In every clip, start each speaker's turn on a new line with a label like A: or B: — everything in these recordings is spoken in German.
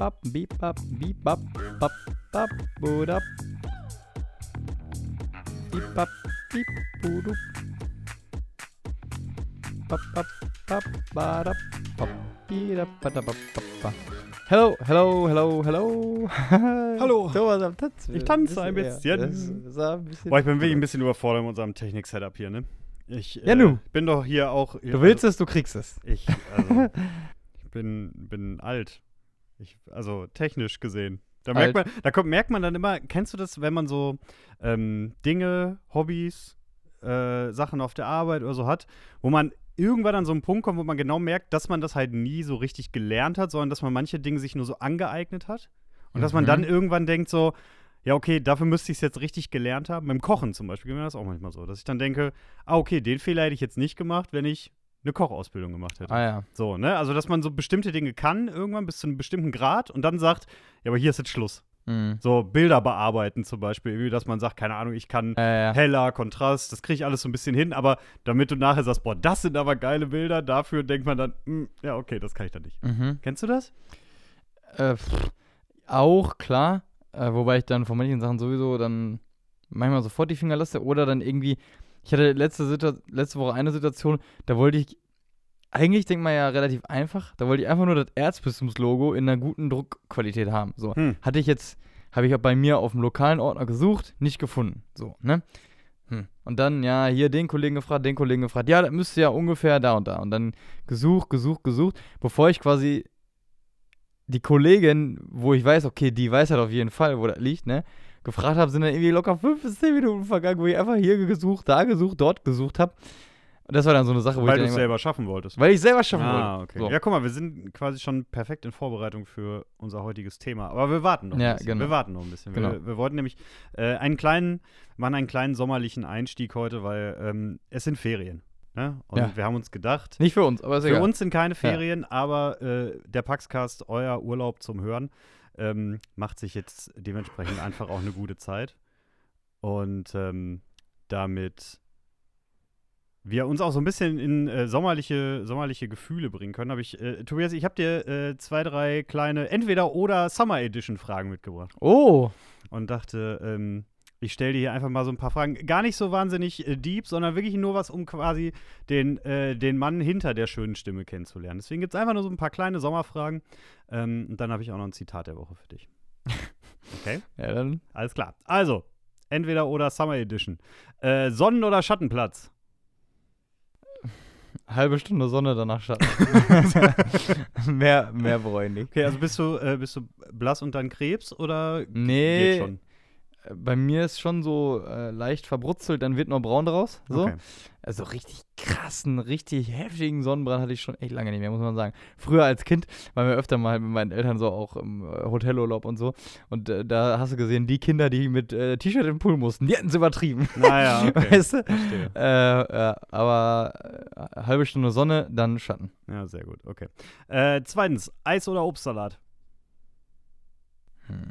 A: pap bipap bipap bap, bap, budap pipap pipudup Bap, bap, bap, barap bap, bap, bap, bap, pap. Hello, hello, hello, hello.
B: Hallo.
A: Thomas am Tanzen.
B: Ich tanze ein
A: Ja,
B: bisschen.
A: ein.
B: Boah, ich bin wirklich ein bisschen überfordert mit unserem Technik-Setup hier, ne? Ich
A: Ja,
B: äh, bin doch hier auch.
A: Du willst es, du kriegst es.
B: Ich, also, ich bin, bin alt. Ich, also technisch gesehen. Da merkt,
A: Alt.
B: man, da kommt, merkt man dann immer, kennst du das, wenn man so ähm, Dinge, Hobbys, äh, Sachen auf der Arbeit oder so hat, wo man irgendwann an so einen Punkt kommt, wo man genau merkt, dass man das halt nie so richtig gelernt hat, sondern dass man manche Dinge sich nur so angeeignet hat. Und dass man
A: Mhm.
B: dann irgendwann denkt so, ja, okay, dafür müsste ich es jetzt richtig gelernt haben. Beim Kochen zum Beispiel geht mir das auch manchmal so, dass ich dann denke, ah, okay, den Fehler hätte ich jetzt nicht gemacht, wenn ich eine Kochausbildung gemacht hätte.
A: Ah ja.
B: So, ne? Also, dass man so bestimmte Dinge kann, irgendwann bis zu einem bestimmten Grad und dann sagt, ja, aber hier ist jetzt Schluss.
A: Mhm.
B: So, Bilder bearbeiten zum Beispiel, dass man sagt, keine Ahnung, ich kann
A: Ja, ja.
B: heller, Kontrast, das kriege ich alles so ein bisschen hin, aber damit du nachher sagst, boah, das sind aber geile Bilder, dafür denkt man dann, hm, ja, okay, das kann ich dann nicht.
A: Mhm.
B: Kennst du das?
A: Äh, pff, auch, klar. Äh, wobei ich dann von manchen Sachen sowieso dann manchmal sofort die Finger lasse oder dann irgendwie. Ich hatte letzte, Situa letzte Woche eine Situation, da wollte ich. Eigentlich denkt man ja relativ einfach. Da wollte ich einfach nur das Erzbistumslogo in einer guten Druckqualität haben. So.
B: Hm.
A: Hatte ich jetzt, habe ich auch bei mir auf dem lokalen Ordner gesucht, nicht gefunden. So, ne? Hm. Und dann, ja, hier den Kollegen gefragt, den Kollegen gefragt. Ja, das müsste ja ungefähr da und da. Und dann gesucht, gesucht, gesucht, bevor ich quasi die Kollegin, wo ich weiß, okay, die weiß halt auf jeden Fall, wo das liegt, ne? Gefragt habe, sind dann irgendwie locker fünf bis zehn Minuten vergangen, wo ich einfach hier gesucht, da gesucht, dort gesucht habe. Und das war dann so eine Sache, wo
B: Weil
A: ich
B: du
A: dann
B: es selber schaffen wolltest.
A: weil ich selber schaffen
B: ah,
A: wollte.
B: okay.
A: So.
B: Ja, guck mal, wir sind quasi schon perfekt in Vorbereitung für unser heutiges Thema. Aber wir warten noch ein
A: Ja,
B: bisschen.
A: genau.
B: Wir warten noch ein bisschen.
A: Genau.
B: Wir, wir wollten nämlich äh, einen kleinen, machen einen kleinen sommerlichen Einstieg heute, weil ähm, es sind Ferien. Ne? Und
A: Ja.
B: wir haben uns gedacht,
A: Nicht für uns, aber ist
B: für
A: egal.
B: uns sind keine Ferien, aber äh, der Paxcast, euer Urlaub zum Hören, ähm, macht sich jetzt dementsprechend einfach auch eine gute Zeit. Und ähm, damit wir uns auch so ein bisschen in äh, sommerliche, sommerliche Gefühle bringen können, habe ich, äh, Tobias, ich habe dir äh, zwei, drei kleine Entweder- oder Summer Edition Fragen mitgebracht
A: Oh,
B: und dachte, ähm, ich stelle dir hier einfach mal so ein paar Fragen. Gar nicht so wahnsinnig äh, deep, sondern wirklich nur was, um quasi den, äh, den Mann hinter der schönen Stimme kennenzulernen. Deswegen gibt es einfach nur so ein paar kleine Sommerfragen. Ähm, und dann habe ich auch noch ein Zitat der Woche für dich. Okay,
A: ja, dann
B: alles klar. Also, entweder oder Summer Edition. Äh, Sonnen- oder Schattenplatz?
A: Halbe Stunde Sonne, danach Schatten. mehr, mehr bereue ich nicht.
B: Okay, also bist du, äh, bist du blass und dann Krebs oder
A: Nee,
B: geht schon?
A: äh, bei mir ist schon so äh, leicht verbrutzelt, dann wird noch braun draus. So.
B: Okay.
A: Also richtig krassen, richtig heftigen Sonnenbrand hatte ich schon echt lange nicht mehr, muss man sagen. Früher als Kind waren wir öfter mal mit meinen Eltern so auch im äh, Hotelurlaub und so. Und äh, da hast du gesehen, die Kinder, die mit äh, T-Shirt im Pool mussten, die hätten es übertrieben.
B: Naja, okay.
A: Weißt du?
B: Verstehe.
A: Äh, ja, aber äh, halbe Stunde Sonne, dann Schatten.
B: Ja, sehr gut, okay. Äh, zweitens, Eis- oder Obstsalat?
A: Hm.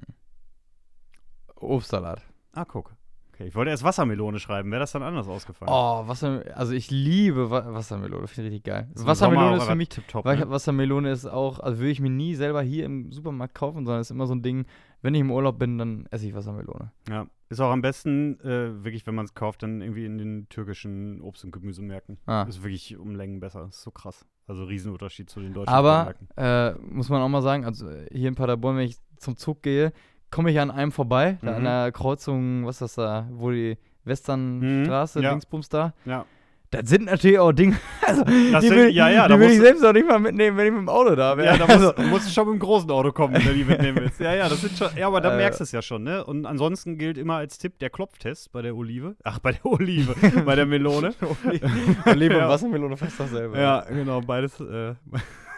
A: Obstsalat.
B: Ah, guck. Okay, ich wollte erst Wassermelone schreiben. Wäre das dann anders ausgefallen?
A: Oh, Wasser, also ich liebe Wa Wassermelone, finde ich richtig geil.
B: Ist
A: Wassermelone ist für mich
B: tipptopp, ne?
A: Wassermelone ist auch, also würde ich mir nie selber hier im Supermarkt kaufen, sondern ist immer so ein Ding, wenn ich im Urlaub bin, dann esse ich Wassermelone.
B: Ja. Ist auch am besten, äh, wirklich, wenn man es kauft, dann irgendwie in den türkischen Obst- und Gemüsemärkten.
A: Ah.
B: Ist wirklich um Längen besser. Ist so krass. Also Riesenunterschied zu den deutschen
A: Aber äh, muss man auch mal sagen, also äh, hier in Paderborn, wenn ich zum Zug gehe, komme ich an einem vorbei, da an
B: Mhm.
A: der Kreuzung, was ist das da, wo die Westernstraße,
B: Mhm, ja.
A: Dingsbums da.
B: Ja.
A: Das sind natürlich auch Dinge, also
B: Das
A: die
B: sind-
A: will,
B: ja, ja,
A: die
B: da
A: will ich
B: musst
A: selbst auch nicht mal mitnehmen, wenn ich mit dem Auto da wäre.
B: Ja, da
A: also,
B: musst, musst du schon mit dem großen Auto kommen, wenn du die mitnehmen willst. Ja, ja, das sind schon. Ja, aber da
A: Äh.
B: merkst du es ja schon, ne? Und ansonsten gilt immer als Tipp der Klopftest bei der Olive. Ach, bei der Olive, bei der Melone.
A: Olive und Wassermelone fast dasselbe.
B: Ja, genau, beides. Äh,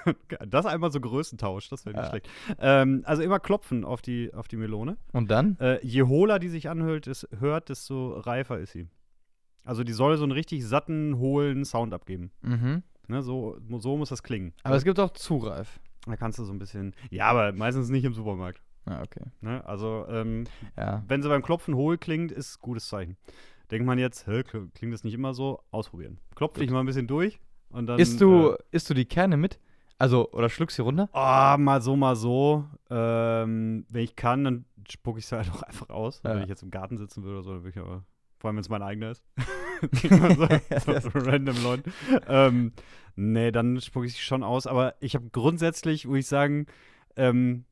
B: das einmal so Größentausch, das wäre nicht
A: Ja.
B: schlecht. Ähm, also immer klopfen auf die, auf die Melone.
A: Und dann?
B: Äh, je hohler die sich anhört, ist, hört, desto reifer ist sie. Also die soll so einen richtig satten, hohlen Sound abgeben.
A: Mhm.
B: Ne, so, so muss das klingen.
A: Aber es gibt auch zu reif.
B: Da kannst du so ein bisschen. Ja, aber meistens nicht im Supermarkt.
A: Ah, okay.
B: Ne? Also, ähm,
A: Ja.
B: wenn sie beim Klopfen hohl klingt, ist gutes Zeichen. Denkt man jetzt, klingt das nicht immer so? Ausprobieren. Klopf dich mal ein bisschen durch und dann.
A: Isst du,
B: Äh,
A: isst du die Kerne mit? Also, oder schluckst sie runter?
B: Ah, mal so, mal so. Ähm, wenn ich kann, dann spucke ich es halt auch einfach aus.
A: Ja.
B: Wenn ich jetzt im Garten sitzen würde oder so, dann würde ich aber. Vor allem, wenn es mein eigener ist. So, so random Leuten. Ähm, nee, dann spucke ich es schon aus. Aber ich habe grundsätzlich, würde ich sagen, ähm,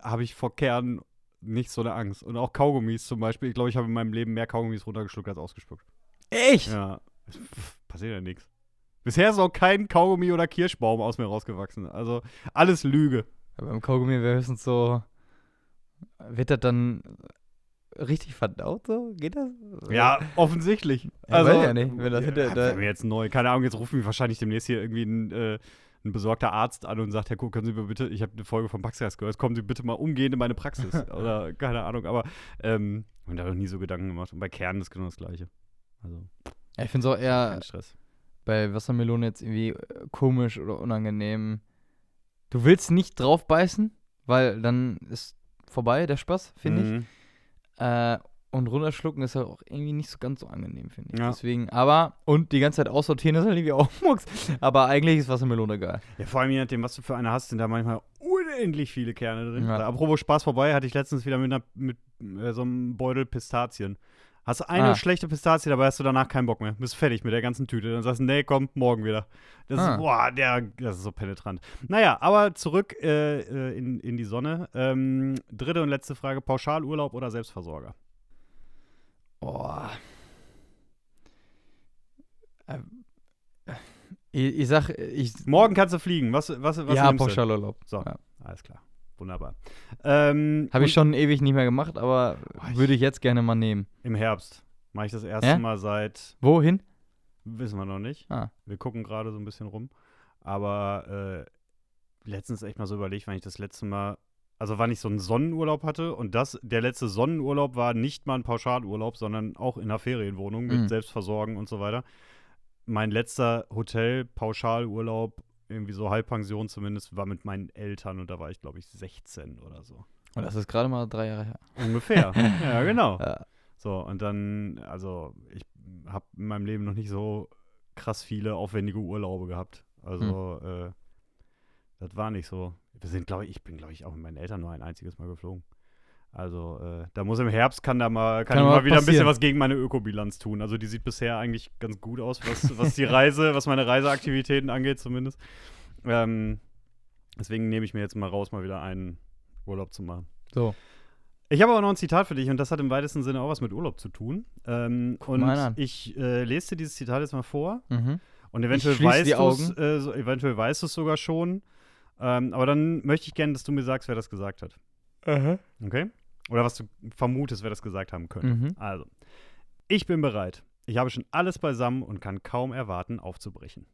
B: habe ich vor Kernen nicht so eine Angst. Und auch Kaugummis zum Beispiel. Ich glaube, ich habe in meinem Leben mehr Kaugummis runtergeschluckt als ausgespuckt.
A: Echt?
B: Ja, pff, passiert ja nichts. Bisher ist auch kein Kaugummi oder Kirschbaum aus mir rausgewachsen. Also alles Lüge.
A: Aber beim Kaugummi wäre höchstens so. Wird das dann richtig verdaut so? Geht das?
B: Ja, offensichtlich.
A: Ja, weiß ja nicht, wenn das hinter- da-
B: mir jetzt neu. Keine Ahnung, jetzt rufen mich wahrscheinlich demnächst hier irgendwie ein, äh, ein besorgter Arzt an und sagt, Herr Kuh, können Sie mir bitte, ich habe eine Folge vom Paxcast gehört, kommen Sie bitte mal umgehend in meine Praxis. Oder keine Ahnung, aber ähm, ich habe mir da noch nie so Gedanken gemacht. Und bei Kernen ist genau das Gleiche. Also,
A: Ja, ich finde es auch eher
B: kein Stress.
A: Bei Wassermelone jetzt irgendwie äh, komisch oder unangenehm. Du willst nicht drauf beißen, weil dann ist vorbei der Spaß, finde ich.
B: Mhm.
A: Äh, und runterschlucken ist halt auch irgendwie nicht so ganz so angenehm, finde ich.
B: Ja.
A: Deswegen, aber, und die ganze Zeit aussortieren ist halt irgendwie auch Mucks. Aber eigentlich ist Wassermelone geil.
B: Ja, vor allem je nachdem, was du für eine hast, sind da manchmal unendlich viele Kerne drin.
A: Ja.
B: Apropos Spaß vorbei, hatte ich letztens wieder mit, einer, mit äh, so einem Beutel Pistazien. Hast du eine
A: Ah.
B: schlechte Pistazie dabei, hast du danach keinen Bock mehr. Bist fertig mit der ganzen Tüte. Dann sagst du, nee, komm, morgen wieder. Das
A: Ah.
B: ist, boah, der, das ist so penetrant. Naja, aber zurück äh, äh, in, in die Sonne. Ähm, dritte und letzte Frage: Pauschalurlaub oder Selbstversorger?
A: Boah. Ähm, äh, Ich, ich sag, ich.
B: Morgen kannst du fliegen. Was, was, was
A: ja? Pauschalurlaub.
B: So,
A: Ja.
B: alles klar. Wunderbar. Ähm,
A: Habe ich schon ewig nicht mehr gemacht, aber
B: ich-
A: würde ich jetzt gerne mal nehmen.
B: Im Herbst mache ich das erste
A: Ja?
B: Mal seit
A: Wohin?
B: Wissen wir noch nicht.
A: Ah.
B: Wir gucken gerade so ein bisschen rum. Aber äh, letztens echt mal so überlegt, wann ich das letzte Mal, also wann ich so einen Sonnenurlaub hatte. Und das, der letzte Sonnenurlaub war nicht mal ein Pauschalurlaub, sondern auch in einer Ferienwohnung mit
A: Mhm.
B: Selbstversorgen und so weiter. Mein letzter Hotel-Pauschalurlaub, irgendwie so Halbpension zumindest, war mit meinen Eltern und da war ich, glaube ich, 16 oder so.
A: Und das ist gerade mal drei Jahre her.
B: Ungefähr. ja, genau.
A: Ja.
B: So, und dann, also ich habe in meinem Leben noch nicht so krass viele aufwendige Urlaube gehabt. Also,
A: Hm.
B: äh, das war nicht so. Wir sind, glaube ich, ich bin, glaube ich, auch mit meinen Eltern nur ein einziges Mal geflogen. Also, äh, da muss im Herbst, kann da mal, kann,
A: Kann
B: ich
A: mal
B: wieder ein bisschen
A: passieren.
B: was gegen meine Ökobilanz tun. Also, die sieht bisher eigentlich ganz gut aus, was, was die Reise, was meine Reiseaktivitäten angeht, zumindest. Ähm, deswegen nehme ich mir jetzt mal raus, mal wieder einen Urlaub zu machen.
A: So.
B: Ich habe aber noch ein Zitat für dich und das hat im weitesten Sinne auch was mit Urlaub zu tun. Ähm, und
A: mal an.
B: ich äh, lese dir dieses Zitat jetzt mal vor
A: Mhm.
B: und eventuell weißt äh, so, eventuell weißt du es sogar schon. Ähm, aber dann möchte ich gerne, dass du mir sagst, wer das gesagt hat. Okay? Oder was du vermutest, wer das gesagt haben könnte.
A: Mhm.
B: Also, ich bin bereit. Ich habe schon alles beisammen und kann kaum erwarten, aufzubrechen.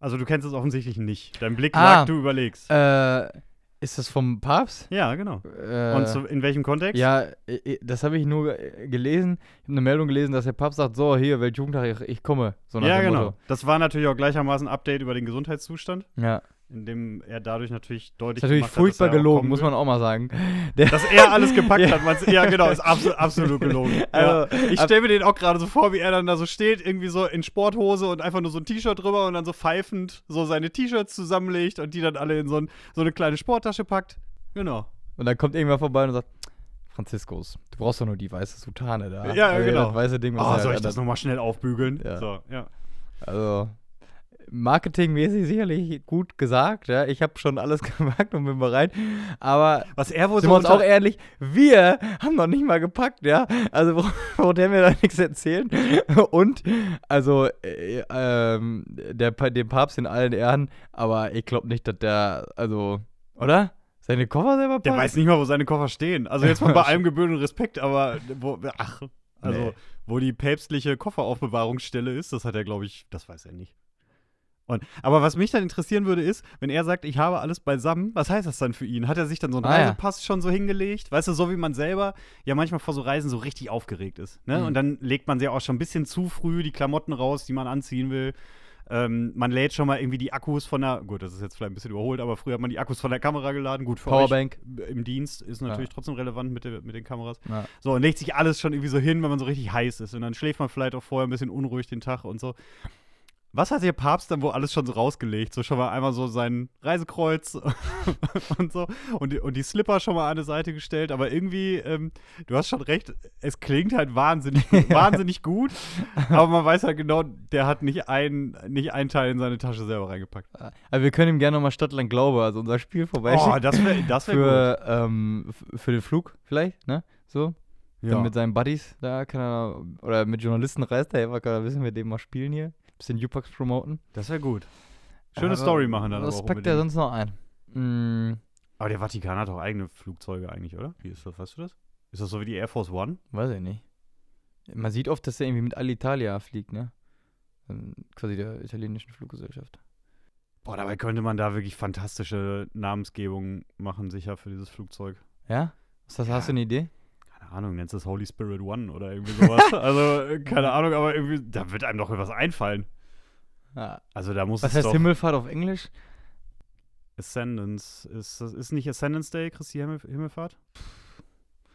B: Also, du kennst es offensichtlich nicht. Dein Blick
A: Ah.
B: sagt, du überlegst.
A: Äh, ist das vom Papst?
B: ja, genau.
A: Äh,
B: Und so, in welchem Kontext?
A: Ja, das habe ich nur gelesen. Ich habe eine Meldung gelesen, dass der Papst sagt: So, hier, Weltjugendtag, ich, ich komme. So
B: ja, genau.
A: Motto.
B: Das war natürlich auch gleichermaßen ein Update über den Gesundheitszustand,
A: Ja.
B: In dem er dadurch natürlich deutlich
A: Ist natürlich furchtbar
B: hat,
A: gelogen, muss man auch mal sagen. Der,
B: Dass er alles gepackt
A: Ja.
B: hat. Ja, genau, ist absolut, absolut gelogen.
A: Also,
B: ja. Ich stelle mir den auch gerade so vor, wie er dann da so steht, irgendwie so in Sporthose und einfach nur so ein T-Shirt drüber und dann so pfeifend so seine T-Shirts zusammenlegt und die dann alle in so, ein, so eine kleine Sporttasche packt. Genau.
A: und dann kommt irgendwer vorbei und sagt: Franziskus, du brauchst doch nur die weiße Sutane da.
B: Ja,
A: Also,
B: genau.
A: Das weiße Ding, was
B: Oh, soll ich
A: hat.
B: das nochmal schnell aufbügeln?
A: Ja.
B: So, ja.
A: Also, marketingmäßig sicherlich gut gesagt, ja. Ich habe schon alles gemacht und bin bereit. Aber
B: Was er wohl
A: sind
B: so
A: wir uns auch ehrlich, wir haben noch nicht mal gepackt, ja. Also braucht der mir da nichts erzählen. Und, also, äh, ähm, der, dem Papst in allen Ehren, aber ich glaube nicht, dass der, also, oder? Seine Koffer selber
B: Der
A: packt?
B: weiß nicht mal, wo seine Koffer stehen. Also jetzt mal bei allem gebührenden Respekt, aber wo, ach, also
A: Nee.
B: wo die päpstliche Kofferaufbewahrungsstelle ist, das hat er, glaube ich, das weiß er nicht. Und, aber was mich dann interessieren würde, ist, wenn er sagt, ich habe alles beisammen, was heißt das dann für ihn? Hat er sich dann so einen
A: Ah, ja.
B: Reisepass schon so hingelegt? Weißt du, so wie man selber ja manchmal vor so Reisen so richtig aufgeregt ist. Ne?
A: Mhm.
B: Und dann legt man sich auch schon ein bisschen zu früh die Klamotten raus, die man anziehen will. Ähm, man lädt schon mal irgendwie die Akkus von der, gut, das ist jetzt vielleicht ein bisschen überholt, aber früher hat man die Akkus von der Kamera geladen. Gut, für
A: Powerbank.
B: euch im Dienst ist natürlich
A: Ja.
B: trotzdem relevant mit, der, mit den Kameras.
A: Ja.
B: So, und legt sich alles schon irgendwie so hin, wenn man so richtig heiß ist. Und dann schläft man vielleicht auch vorher ein bisschen unruhig den Tag und so. Was hat der Papst dann wohl alles schon so rausgelegt? So schon mal einmal so sein Reisekreuz und so und die, und die Slipper schon mal an eine Seite gestellt. Aber irgendwie, ähm, du hast schon recht, es klingt halt wahnsinnig, wahnsinnig gut. Aber man weiß halt genau, der hat nicht ein, nicht ein Teil in seine Tasche selber reingepackt.
A: Aber wir können ihm gerne nochmal Stadtland Glaube, also unser Spiel vorbeischicken.
B: Oh, das wäre das wär
A: für, ähm, für den Flug vielleicht, ne? So. Dann mit seinen Buddies, da kann er, oder mit Journalisten reist er einfach, kann er wissen, wir den mal spielen hier. Bisschen U-Pax promoten.
B: das wäre gut. Schöne
A: Aber
B: Story machen dann
A: Was packt er
B: unbedingt.
A: sonst noch ein? Mm,
B: Aber der Vatikan hat auch eigene Flugzeuge eigentlich, oder? Wie ist das? Weißt du das? Ist das so wie die Air Force One?
A: weiß ich nicht. Man sieht oft, dass er irgendwie mit Alitalia fliegt, ne? Ähm, Quasi der italienischen Fluggesellschaft.
B: Boah, dabei könnte man da wirklich fantastische Namensgebungen machen, sicher für dieses Flugzeug.
A: Ja? Was das,
B: Ja.
A: Hast du eine Idee?
B: Keine Ahnung, nennst du es Holy Spirit One oder irgendwie sowas. also, äh, keine Ahnung, aber irgendwie, da wird einem doch was einfallen.
A: Ja.
B: Also, da muss
A: Was
B: es
A: heißt
B: doch
A: Himmelfahrt auf Englisch?
B: Ascendance. Ist, das ist nicht Ascendance Day, Christi Himmel, Himmelfahrt?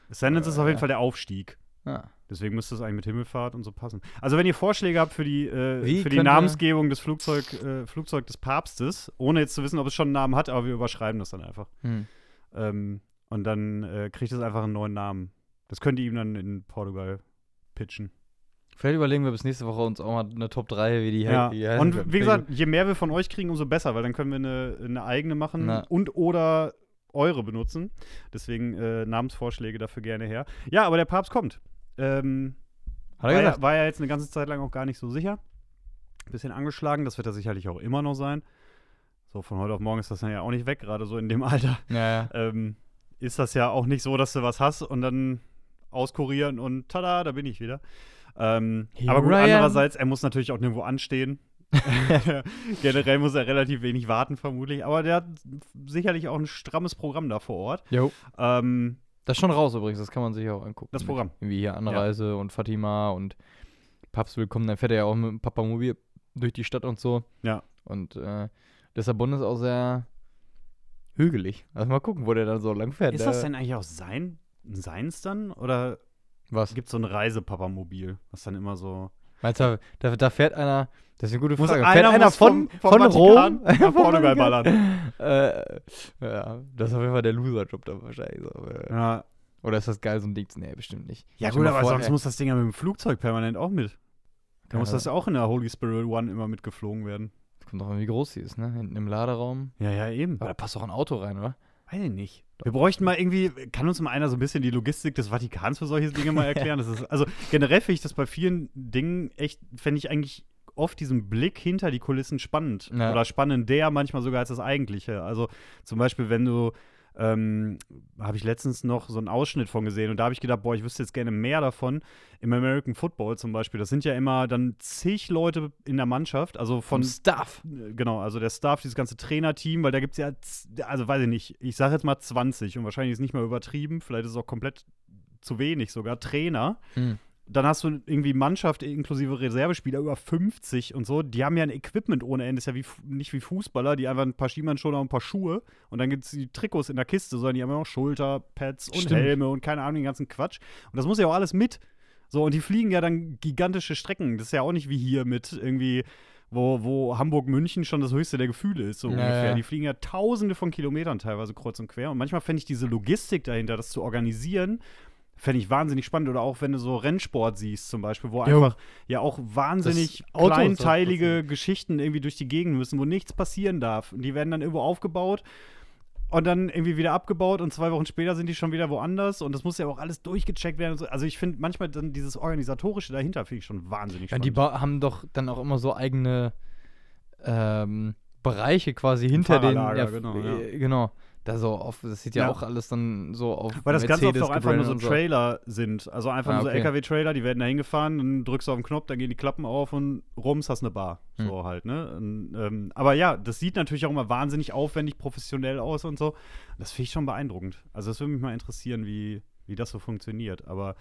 B: Ascendance ist
A: Äh,
B: auf jeden
A: ja.
B: Fall der Aufstieg.
A: Ja.
B: Deswegen müsste es eigentlich mit Himmelfahrt und so passen. Also, wenn ihr Vorschläge habt für die, äh, für die Namensgebung des Flugzeug, äh, Flugzeug des Papstes, ohne jetzt zu wissen, ob es schon einen Namen hat, aber wir überschreiben das dann einfach.
A: Hm.
B: Ähm, und dann äh, kriegt es einfach einen neuen Namen. Das könnt ihr ihm dann in Portugal pitchen.
A: Vielleicht überlegen wir bis nächste Woche uns auch mal eine Top 3, wie die
B: Ja.
A: die heißen
B: Und wie gesagt, je mehr wir von euch kriegen, umso besser, weil dann können wir eine, eine eigene machen
A: Na.
B: und oder eure benutzen. Deswegen äh, Namensvorschläge dafür gerne her. Ja, aber der Papst kommt. Ähm,
A: Hat er
B: war, ja,
A: gesagt?
B: war ja jetzt eine ganze Zeit lang auch gar nicht so sicher. Bisschen angeschlagen, das wird er sicherlich auch immer noch sein. So, von heute auf morgen ist das ja auch nicht weg, gerade so in dem Alter.
A: Ja, ja.
B: ähm, ist das ja auch nicht so, dass du was hast und dann auskurieren und tada, da bin ich wieder. Ähm, aber gut, andererseits, er muss natürlich auch nirgendwo anstehen. Generell muss er relativ wenig warten, vermutlich. Aber der hat sicherlich auch ein strammes Programm da vor Ort.
A: Jo.
B: Ähm,
A: Das ist schon raus übrigens, das kann man sich auch angucken.
B: Das
A: Mit
B: Programm.
A: Irgendwie hier Anreise und Fatima und Papst willkommen, dann fährt er ja auch mit dem Papamobil durch die Stadt und so.
B: Ja.
A: Und äh, Lissabon ist auch sehr hügelig. Also mal gucken, wo der dann so lang fährt.
B: ist das denn eigentlich auch sein, seins dann? Oder
A: Was?
B: gibt es so ein Reisepapamobil, was dann immer so.
A: Meinst du, da, da fährt einer, das ist eine gute
B: Muss
A: Frage,
B: einer
A: fährt einer
B: muss
A: von,
B: vom- vom
A: von
B: Vatikan
A: Rom
B: nach Portugal
A: Vatikan. Äh, ja, das ist auf jeden Fall der Loser-Job da wahrscheinlich. So. äh.
B: Ja,
A: Oder ist das geil, so ein Ding Nee, bestimmt nicht.
B: ja gut, aber
A: vor,
B: sonst
A: ey,
B: muss das Ding ja mit dem Flugzeug permanent auch mit. Da muss
A: Ja.
B: das ja auch in der Holy Spirit One immer mitgeflogen werden.
A: Kommt doch an, wie groß sie ist, ne? Hinten im Laderaum.
B: Ja, ja, eben.
A: Aber da passt doch ein Auto rein, oder?
B: Weiß ich nicht. Wir bräuchten mal irgendwie, kann uns mal einer so ein bisschen die Logistik des Vatikans für solche Dinge mal erklären? Das ist, also generell finde ich das bei vielen Dingen echt, fände ich eigentlich oft diesen Blick hinter die Kulissen spannend.
A: Ja.
B: Oder spannender manchmal sogar als das Eigentliche. Also zum Beispiel, wenn du, ähm, habe ich letztens noch so einen Ausschnitt von gesehen und da habe ich gedacht, boah, ich wüsste jetzt gerne mehr davon. Im American Football zum Beispiel, das sind ja immer dann zig Leute in der Mannschaft, also von
A: Vom Stuff.
B: äh, Genau, also der Staff, dieses ganze Trainerteam, weil da gibt es ja, also weiß ich nicht, ich sage jetzt mal 20 und wahrscheinlich ist es nicht mal übertrieben, vielleicht ist es auch komplett zu wenig sogar, Trainer.
A: Hm.
B: Dann hast du irgendwie Mannschaft inklusive Reservespieler über 50 und so. Die haben ja ein Equipment ohne Ende. ist ja wie, nicht wie Fußballer, die einfach ein paar Schienbeinschoner und ein paar Schuhe. Und dann gibt es die Trikots in der Kiste, sondern die haben ja auch Schulterpads und
A: Stimmt.
B: Helme und keine Ahnung, den ganzen Quatsch. Und das muss ja auch alles mit. So, und die fliegen ja dann gigantische Strecken. Das ist ja auch nicht wie hier mit irgendwie, wo, wo Hamburg-München schon das höchste der Gefühle ist, so
A: Ja,
B: ungefähr. Die fliegen ja tausende von Kilometern teilweise kreuz und quer. Und manchmal fände ich diese Logistik dahinter, das zu organisieren, fände ich wahnsinnig spannend. Oder auch wenn du so Rennsport siehst, zum Beispiel, wo
A: Jo.
B: einfach ja auch wahnsinnig
A: Das
B: kleinteilige Geschichten irgendwie durch die Gegend müssen, wo nichts passieren darf. Und die werden dann irgendwo aufgebaut und dann irgendwie wieder abgebaut und zwei Wochen später sind die schon wieder woanders und das muss ja auch alles durchgecheckt werden. so. Also ich finde manchmal dann dieses Organisatorische dahinter finde ich schon wahnsinnig
A: Ja,
B: spannend.
A: die ba haben doch dann auch immer so eigene ähm, Bereiche quasi hinter den. F-
B: genau,
A: äh, genau. Da so auf, das sieht ja,
B: Ja.
A: auch alles dann so auf.
B: Weil das oft
A: Mercedes
B: auch einfach nur so Trailer sind. Also einfach
A: Ah,
B: nur so
A: okay.
B: LKW-Trailer, die werden da hingefahren, dann drückst du auf den Knopf, dann gehen die Klappen auf und rums hast eine Bar.
A: Hm.
B: So halt, ne? Und, ähm, aber ja, das sieht natürlich auch immer wahnsinnig aufwendig, professionell aus und so. Das finde ich schon beeindruckend. Also das würde mich mal interessieren, wie, wie das so funktioniert. Aber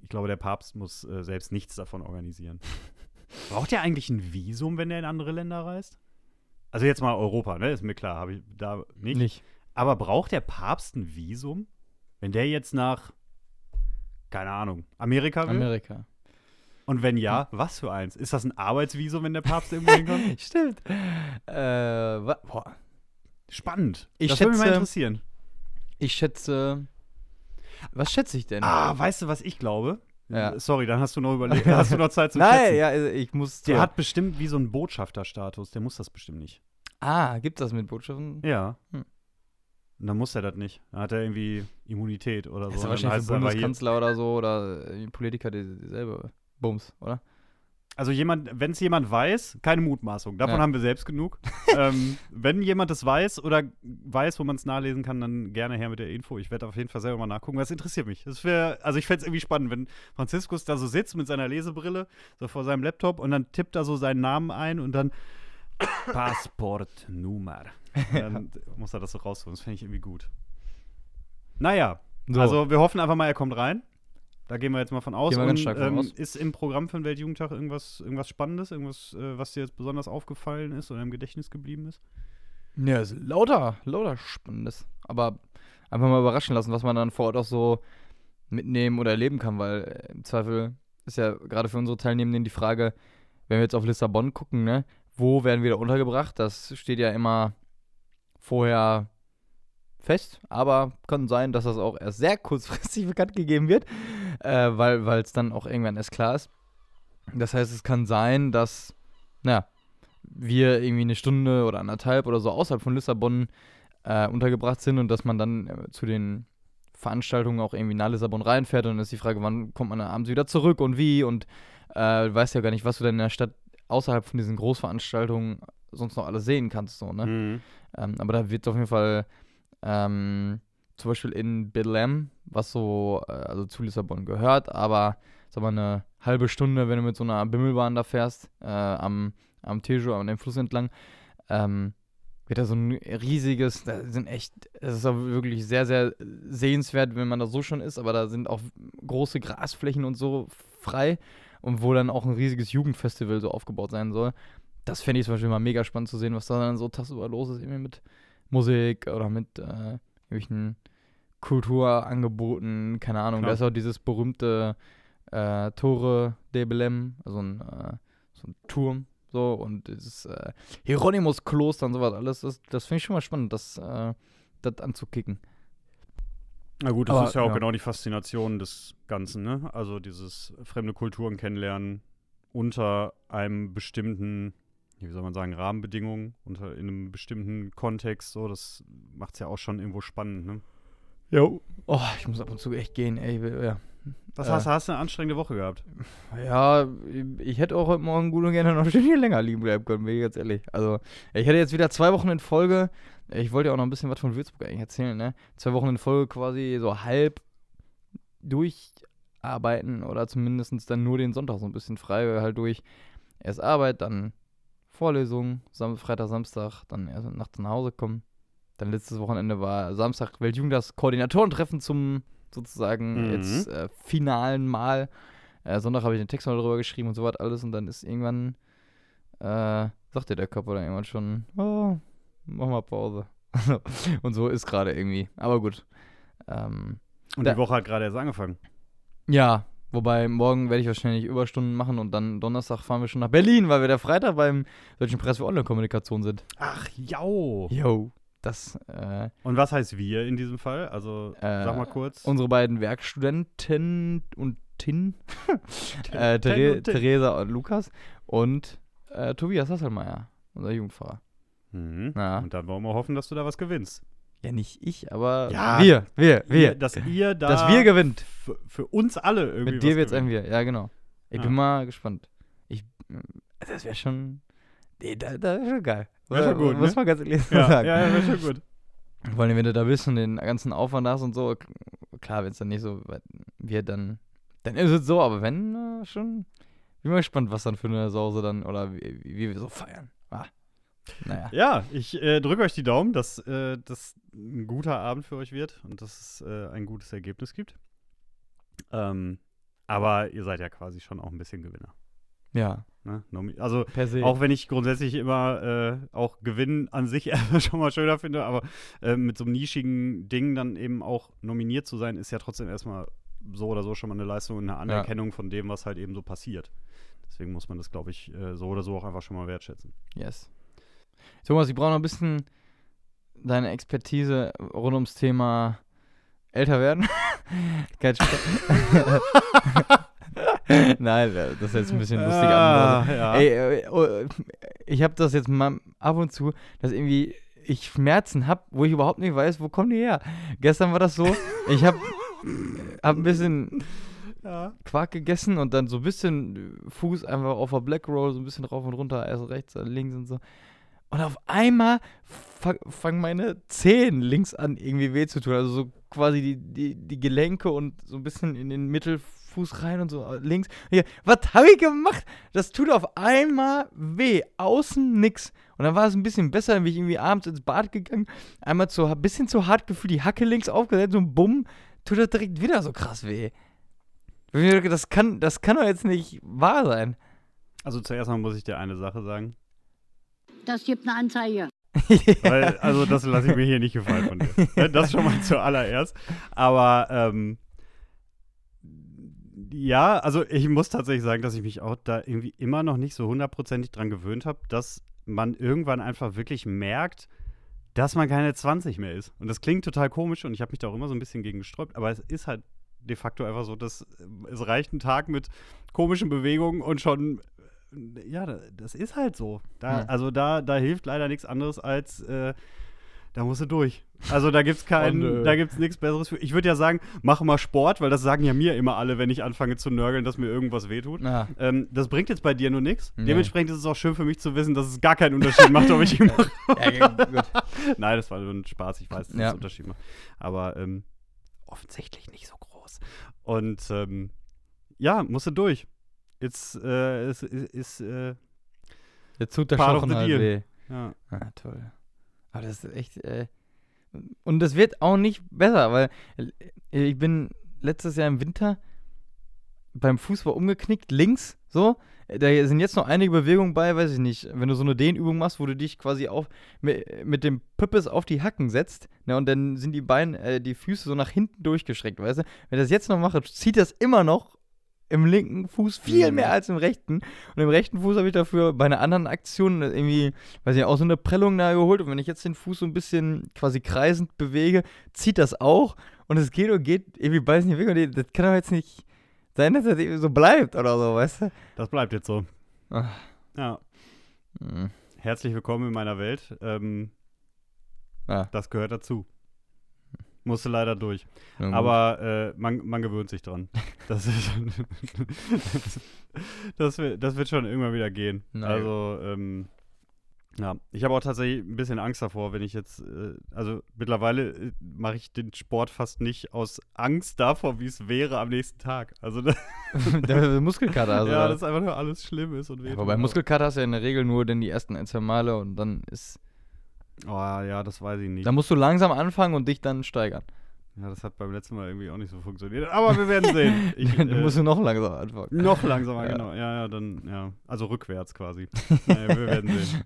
B: ich glaube, der Papst muss äh, selbst nichts davon organisieren. Braucht er eigentlich ein Visum, wenn er in andere Länder reist? Also jetzt mal Europa, ne? Ist mir klar, habe ich da nicht.
A: Nicht.
B: Aber braucht der Papst ein Visum? Wenn der jetzt nach, keine Ahnung, Amerika will?
A: Amerika.
B: Und wenn ja, was für eins? Ist das ein Arbeitsvisum, wenn der Papst irgendwo hinkommt?
A: Stimmt. Äh, boah.
B: Spannend.
A: Ich
B: das würde mich mal interessieren.
A: Ich schätze. Was schätze ich denn?
B: Ah, weißt du, was ich glaube?
A: Ja.
B: Sorry, dann hast du noch überlegt. Hast du noch Zeit zum
A: Nein,
B: Schätzen?
A: ja, also ich muss.
B: Der hat bestimmt wie so einen Botschafterstatus. Der muss das bestimmt nicht.
A: Ah, gibt das mit Botschaften?
B: Ja.
A: Hm.
B: Und dann muss er das nicht. Dann hat er irgendwie Immunität oder
A: Das
B: so.
A: ist
B: Dann
A: ja wahrscheinlich für
B: hier-
A: Bundeskanzler oder so oder Politiker die- dieselbe Bums, oder?
B: Also jemand, wenn es jemand weiß, keine Mutmaßung. Davon
A: Ja.
B: haben wir selbst genug. ähm, wenn jemand das weiß oder weiß, wo man es nachlesen kann, dann gerne her mit der Info. Ich werde auf jeden Fall selber mal nachgucken. Das interessiert mich. Das wär, also ich fände es irgendwie spannend, wenn Franziskus da so sitzt mit seiner Lesebrille, so vor seinem Laptop und dann tippt er so seinen Namen ein und dann Passportnummer. Dann muss er das so rausholen. Das fände ich irgendwie gut. Naja,
A: So.
B: also wir hoffen einfach mal, er kommt rein. Da gehen wir jetzt mal von aus.
A: Gehen wir
B: Und,
A: ganz stark von
B: ähm,
A: aus.
B: Ist im Programm für den Weltjugendtag irgendwas, irgendwas Spannendes, irgendwas, äh, was dir jetzt besonders aufgefallen ist oder im Gedächtnis geblieben ist?
A: Ja, ist lauter, lauter Spannendes. Aber einfach mal überraschen lassen, was man dann vor Ort auch so mitnehmen oder erleben kann, weil äh, im Zweifel ist ja gerade für unsere Teilnehmenden die Frage, wenn wir jetzt auf Lissabon gucken, ne, wo werden wir da untergebracht? Das steht ja immer vorher fest, aber kann sein, dass das auch erst sehr kurzfristig bekannt gegeben wird, äh, weil es dann auch irgendwann erst klar ist. Das heißt, es kann sein, dass, naja, wir irgendwie eine Stunde oder anderthalb oder so außerhalb von Lissabon äh, untergebracht sind und dass man dann äh, zu den Veranstaltungen auch irgendwie nach Lissabon reinfährt und dann ist die Frage, wann kommt man abends wieder zurück und wie und äh, weißt ja gar nicht, was du denn in der Stadt außerhalb von diesen Großveranstaltungen sonst noch alles sehen kannst, so, ne?
B: Mhm.
A: Ähm, aber da wird auf jeden Fall ähm, zum Beispiel in Belém, was so, äh, also zu Lissabon gehört, aber sag mal eine halbe Stunde, wenn du mit so einer Bimmelbahn da fährst, äh, am, am Tejo, an dem Fluss entlang, ähm, wird da so ein riesiges, da sind echt, es ist auch wirklich sehr, sehr sehenswert, wenn man da so schon ist, aber da sind auch große Grasflächen und so frei und wo dann auch ein riesiges Jugendfestival so aufgebaut sein soll. Das fände ich zum Beispiel mal mega spannend zu sehen, was da dann so tagsüber los ist, irgendwie mit Musik oder mit äh, irgendwelchen Kulturangeboten, keine Ahnung.
B: Klar.
A: Da ist auch dieses berühmte äh, Tore de Belém, also ein, äh, so ein Turm, so und dieses äh, Hieronymus-Kloster und sowas alles. Das, das finde ich schon mal spannend, das, äh, das anzukicken.
B: Na gut, das
A: Aber,
B: ist ja auch
A: ja.
B: genau die Faszination des Ganzen, ne? Also dieses fremde Kulturen kennenlernen unter einem bestimmten, wie soll man sagen, Rahmenbedingungen, unter in einem bestimmten Kontext, so, das macht es ja auch schon irgendwo spannend, ne?
A: Jo. Oh, ich muss ab und zu echt gehen, ey. Ja.
B: Was
A: Äh.
B: hast, hast du eine anstrengende Woche gehabt?
A: Ja, ich hätte auch heute Morgen gut und gerne noch ein Stündchen länger liegen bleiben können, bin ich ganz ehrlich. Also, ich hätte jetzt wieder zwei Wochen in Folge. Ich wollte ja auch noch ein bisschen was von Würzburg eigentlich erzählen, ne? Zwei Wochen in Folge quasi so halb durcharbeiten oder zumindest dann nur den Sonntag so ein bisschen frei, weil halt durch erst Arbeit, dann Vorlesung, Sam Freitag, Samstag, dann erst nachts nach Hause kommen. Dann letztes Wochenende war Samstag Weltjugendtags Koordinatoren-Treffen zum sozusagen
B: Mhm.
A: jetzt äh, finalen Mal. Äh, Sonntag habe ich den Text noch darüber geschrieben und so was alles und dann ist irgendwann, äh, sagte der Körper dann irgendwann schon, oh, mach mal Pause. und so ist gerade irgendwie. Aber gut. Ähm,
B: Und
A: Da-
B: die Woche hat gerade erst angefangen.
A: ja, wobei morgen werde ich wahrscheinlich Überstunden machen und dann Donnerstag fahren wir schon nach Berlin, weil wir der Freitag beim Deutschen Preis für Online-Kommunikation sind.
B: Ach.
A: Yo, das, äh,
B: Und was heißt wir in diesem Fall? Also,
A: Äh,
B: sag mal kurz.
A: unsere beiden Werkstudenten und Tin, äh. Theresa und Lukas und äh, Tobias Hasselmeier, unser Jugendfahrer.
B: Mhm.
A: Na.
B: Und dann wollen wir hoffen, dass du da was gewinnst.
A: Ja, nicht ich, aber
B: Ja,
A: wir, wir, wir.
B: Ihr, dass ihr da.
A: dass wir gewinnt.
B: Für, uns alle irgendwie.
A: Mit dir
B: was
A: wird's ein. Wir, ja genau. Ich
B: Ja.
A: bin mal gespannt. Ich, äh, das wäre schon, nee, da, da ist schon geil.
B: Wär schon gut,
A: Muss
B: ne?
A: man ganz ehrlich
B: Ja,
A: sagen.
B: ja, ja, wäre schon gut.
A: Vor allem, wenn du da bist und den ganzen Aufwand hast und so, klar, wenn es dann nicht so wird, dann, dann ist es so, aber wenn, äh, schon, bin mal gespannt, was dann für eine Sause dann, oder wie, wie wir so feiern. Naja.
B: Ja, ich äh, drücke euch die Daumen, dass äh, das ein guter Abend für euch wird und dass es äh, ein gutes Ergebnis gibt. Ähm, aber ihr seid ja quasi schon auch ein bisschen Gewinner.
A: Ja,
B: Ne? Also auch wenn ich grundsätzlich immer äh, auch Gewinn an sich schon mal schöner finde, aber äh, mit so einem nischigen Ding dann eben auch nominiert zu sein, ist ja trotzdem erstmal so oder so schon mal eine Leistung und eine Anerkennung von dem, was halt eben so passiert. Deswegen muss man das, glaube ich, äh, so oder so auch einfach schon mal wertschätzen.
A: Yes. Thomas, ich brauche noch ein bisschen deine Expertise rund ums Thema älter werden. Kein. Nein, das ist jetzt ein bisschen lustig.
B: Ah,
A: an.
B: ja.
A: Ey, äh, oh, ich habe das jetzt mal ab und zu, dass irgendwie ich Schmerzen habe, wo ich überhaupt nicht weiß, wo kommen die her. Gestern war das so, ich habe hab ein bisschen
B: ja.
A: Quark gegessen und dann so ein bisschen Fuß einfach auf der Black Roll, so ein bisschen rauf und runter, erst rechts, links und so. Und auf einmal fa- fangen meine Zehen links an, irgendwie weh zu tun. Also so quasi die, die, die Gelenke und so ein bisschen in den Mittelfuß rein und so äh, links. Hier, was habe ich gemacht? Das tut auf einmal weh. Außen nix. Und dann war es ein bisschen besser, dann bin ich irgendwie abends ins Bad gegangen, einmal zu, ein bisschen zu hart gefühlt, die Hacke links aufgesetzt und bumm, tut das direkt wieder so krass weh. Das kann, das kann doch jetzt nicht wahr sein.
B: Also zuerst mal muss ich dir eine Sache sagen.
C: Das gibt eine Anzeige.
B: Weil, also das lasse ich mir hier nicht gefallen von dir. Ne, Das schon mal zuallererst. Aber ähm, ja, also ich muss tatsächlich sagen, dass ich mich auch da irgendwie immer noch nicht so hundertprozentig dran gewöhnt habe, dass man irgendwann einfach wirklich merkt, dass man keine 20 mehr ist. Und das klingt total komisch und ich habe mich da auch immer so ein bisschen gegen gesträubt, aber es ist halt de facto einfach so, dass es reicht ein Tag mit komischen Bewegungen und schon, ja, da- das ist halt so. Da,
A: Ja.
B: Also da, da hilft leider nichts anderes als, äh, da musst du durch. Also da gibt's kein,
A: Und, äh,
B: da gibt's nichts Besseres für. Ich würde ja sagen, mach mal Sport, weil das sagen ja mir immer alle, wenn ich anfange zu nörgeln, dass mir irgendwas wehtut. Ähm, das bringt jetzt bei dir nur nichts.
A: Nee.
B: Dementsprechend ist es auch schön für mich zu wissen, dass es gar keinen Unterschied macht, ob ich ihn mache.
A: ja, gut.
B: Nein, das war nur ein Spaß. Ich weiß, dass
A: Ja.
B: es einen Unterschied macht. Aber ähm, offensichtlich nicht so groß. Und ähm, ja, musst du durch. It's, äh, es ist, äh,
A: Jetzt tut der
B: the
A: halt
B: deal.
A: weh.
B: ja.
A: Ah, toll. Aber das ist echt. Äh, und das wird auch nicht besser, weil äh, ich bin letztes Jahr im Winter beim Fußball umgeknickt, links, so. Da sind jetzt noch einige Bewegungen bei, weiß ich nicht. Wenn du so eine Dehnübung machst, wo du dich quasi auf, mit, mit dem Püppes auf die Hacken setzt, ne, und dann sind die Beine, äh, die Füße so nach hinten durchgestreckt, weißt du? Wenn ich das jetzt noch mache, zieht das immer noch im linken Fuß viel
B: Mhm.
A: mehr als im rechten. Und im rechten Fuß habe ich dafür bei einer anderen Aktion irgendwie, weiß ich auch so eine Prellung da geholt. Und wenn ich jetzt den Fuß so ein bisschen quasi kreisend bewege, zieht das auch. Und es geht und geht irgendwie beides nicht weg. Und das kann doch jetzt nicht sein, dass das irgendwie so bleibt oder so, weißt du?
B: Das bleibt jetzt so.
A: Ach,
B: Ja.
A: hm.
B: Herzlich willkommen in meiner Welt. Ähm,
A: Ja.
B: Das gehört dazu. Musste leider durch.
A: Gut.
B: Aber äh, man, man gewöhnt sich dran. Das, ist, das, wird, das wird schon irgendwann wieder gehen.
A: Na
B: also, ähm, ja, ich habe auch tatsächlich ein bisschen Angst davor, wenn ich jetzt, äh, also mittlerweile äh, mache ich den Sport fast nicht aus Angst davor, wie es wäre am nächsten Tag. Also, da,
A: der Muskelkater. Also
B: ja, dass einfach nur alles schlimm ist und
A: ja,
B: wehtut.
A: aber bei Muskelkater hast du ja in der Regel nur denn die ersten ein, zwei Male und dann ist.
B: Oh ja, das weiß ich nicht.
A: Da musst du langsam anfangen und dich dann steigern.
B: Ja, das hat beim letzten Mal irgendwie auch nicht so funktioniert. Aber wir werden sehen. Ich,
A: du
B: äh,
A: musst du noch langsam anfangen.
B: Noch langsamer,
A: Ja.
B: genau. Ja, ja, dann, ja. Also rückwärts quasi. naja, wir werden sehen.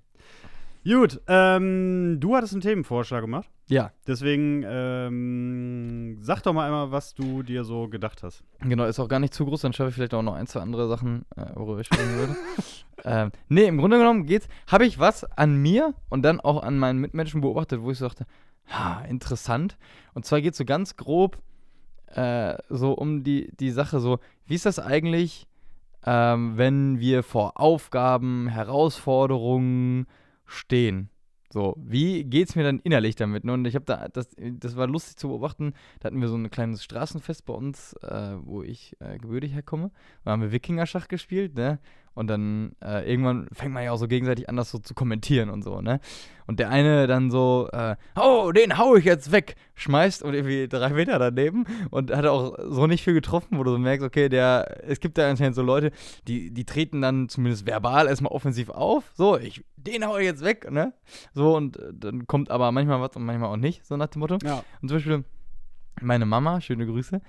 B: Gut, ähm, du hattest einen Themenvorschlag gemacht.
A: Ja,
B: Deswegen ähm, sag doch mal einmal, was du dir so gedacht hast.
A: Genau, ist auch gar nicht zu groß, dann schaffe ich vielleicht auch noch ein, zwei andere Sachen, äh, worüber ich sprechen würde. ähm, nee, im Grunde genommen geht's, habe ich was an mir und dann auch an meinen Mitmenschen beobachtet, wo ich so dachte, ha, interessant. Und zwar geht es so ganz grob äh, so um die, die Sache so, wie ist das eigentlich, ähm, wenn wir vor Aufgaben, Herausforderungen stehen? So, wie geht's mir dann innerlich damit? Ne? Und ich habe da, das, das war lustig zu beobachten, da hatten wir so ein kleines Straßenfest bei uns, äh, wo ich äh, gebürtig herkomme. Da haben wir Wikinger-Schach gespielt, ne? Und dann äh, irgendwann fängt man ja auch so gegenseitig an, das so zu kommentieren und so, ne? Und der eine dann so, äh, oh, den hau ich jetzt weg, schmeißt und irgendwie drei Meter daneben und hat auch so nicht viel getroffen, wo du so merkst, okay, der, es gibt da anscheinend so Leute, die, die treten dann zumindest verbal erstmal offensiv auf, so, ich, den hau ich jetzt weg, ne? So, und äh, dann kommt aber manchmal was und manchmal auch nicht, so nach dem Motto.
B: Ja.
A: Und zum Beispiel meine Mama, schöne Grüße,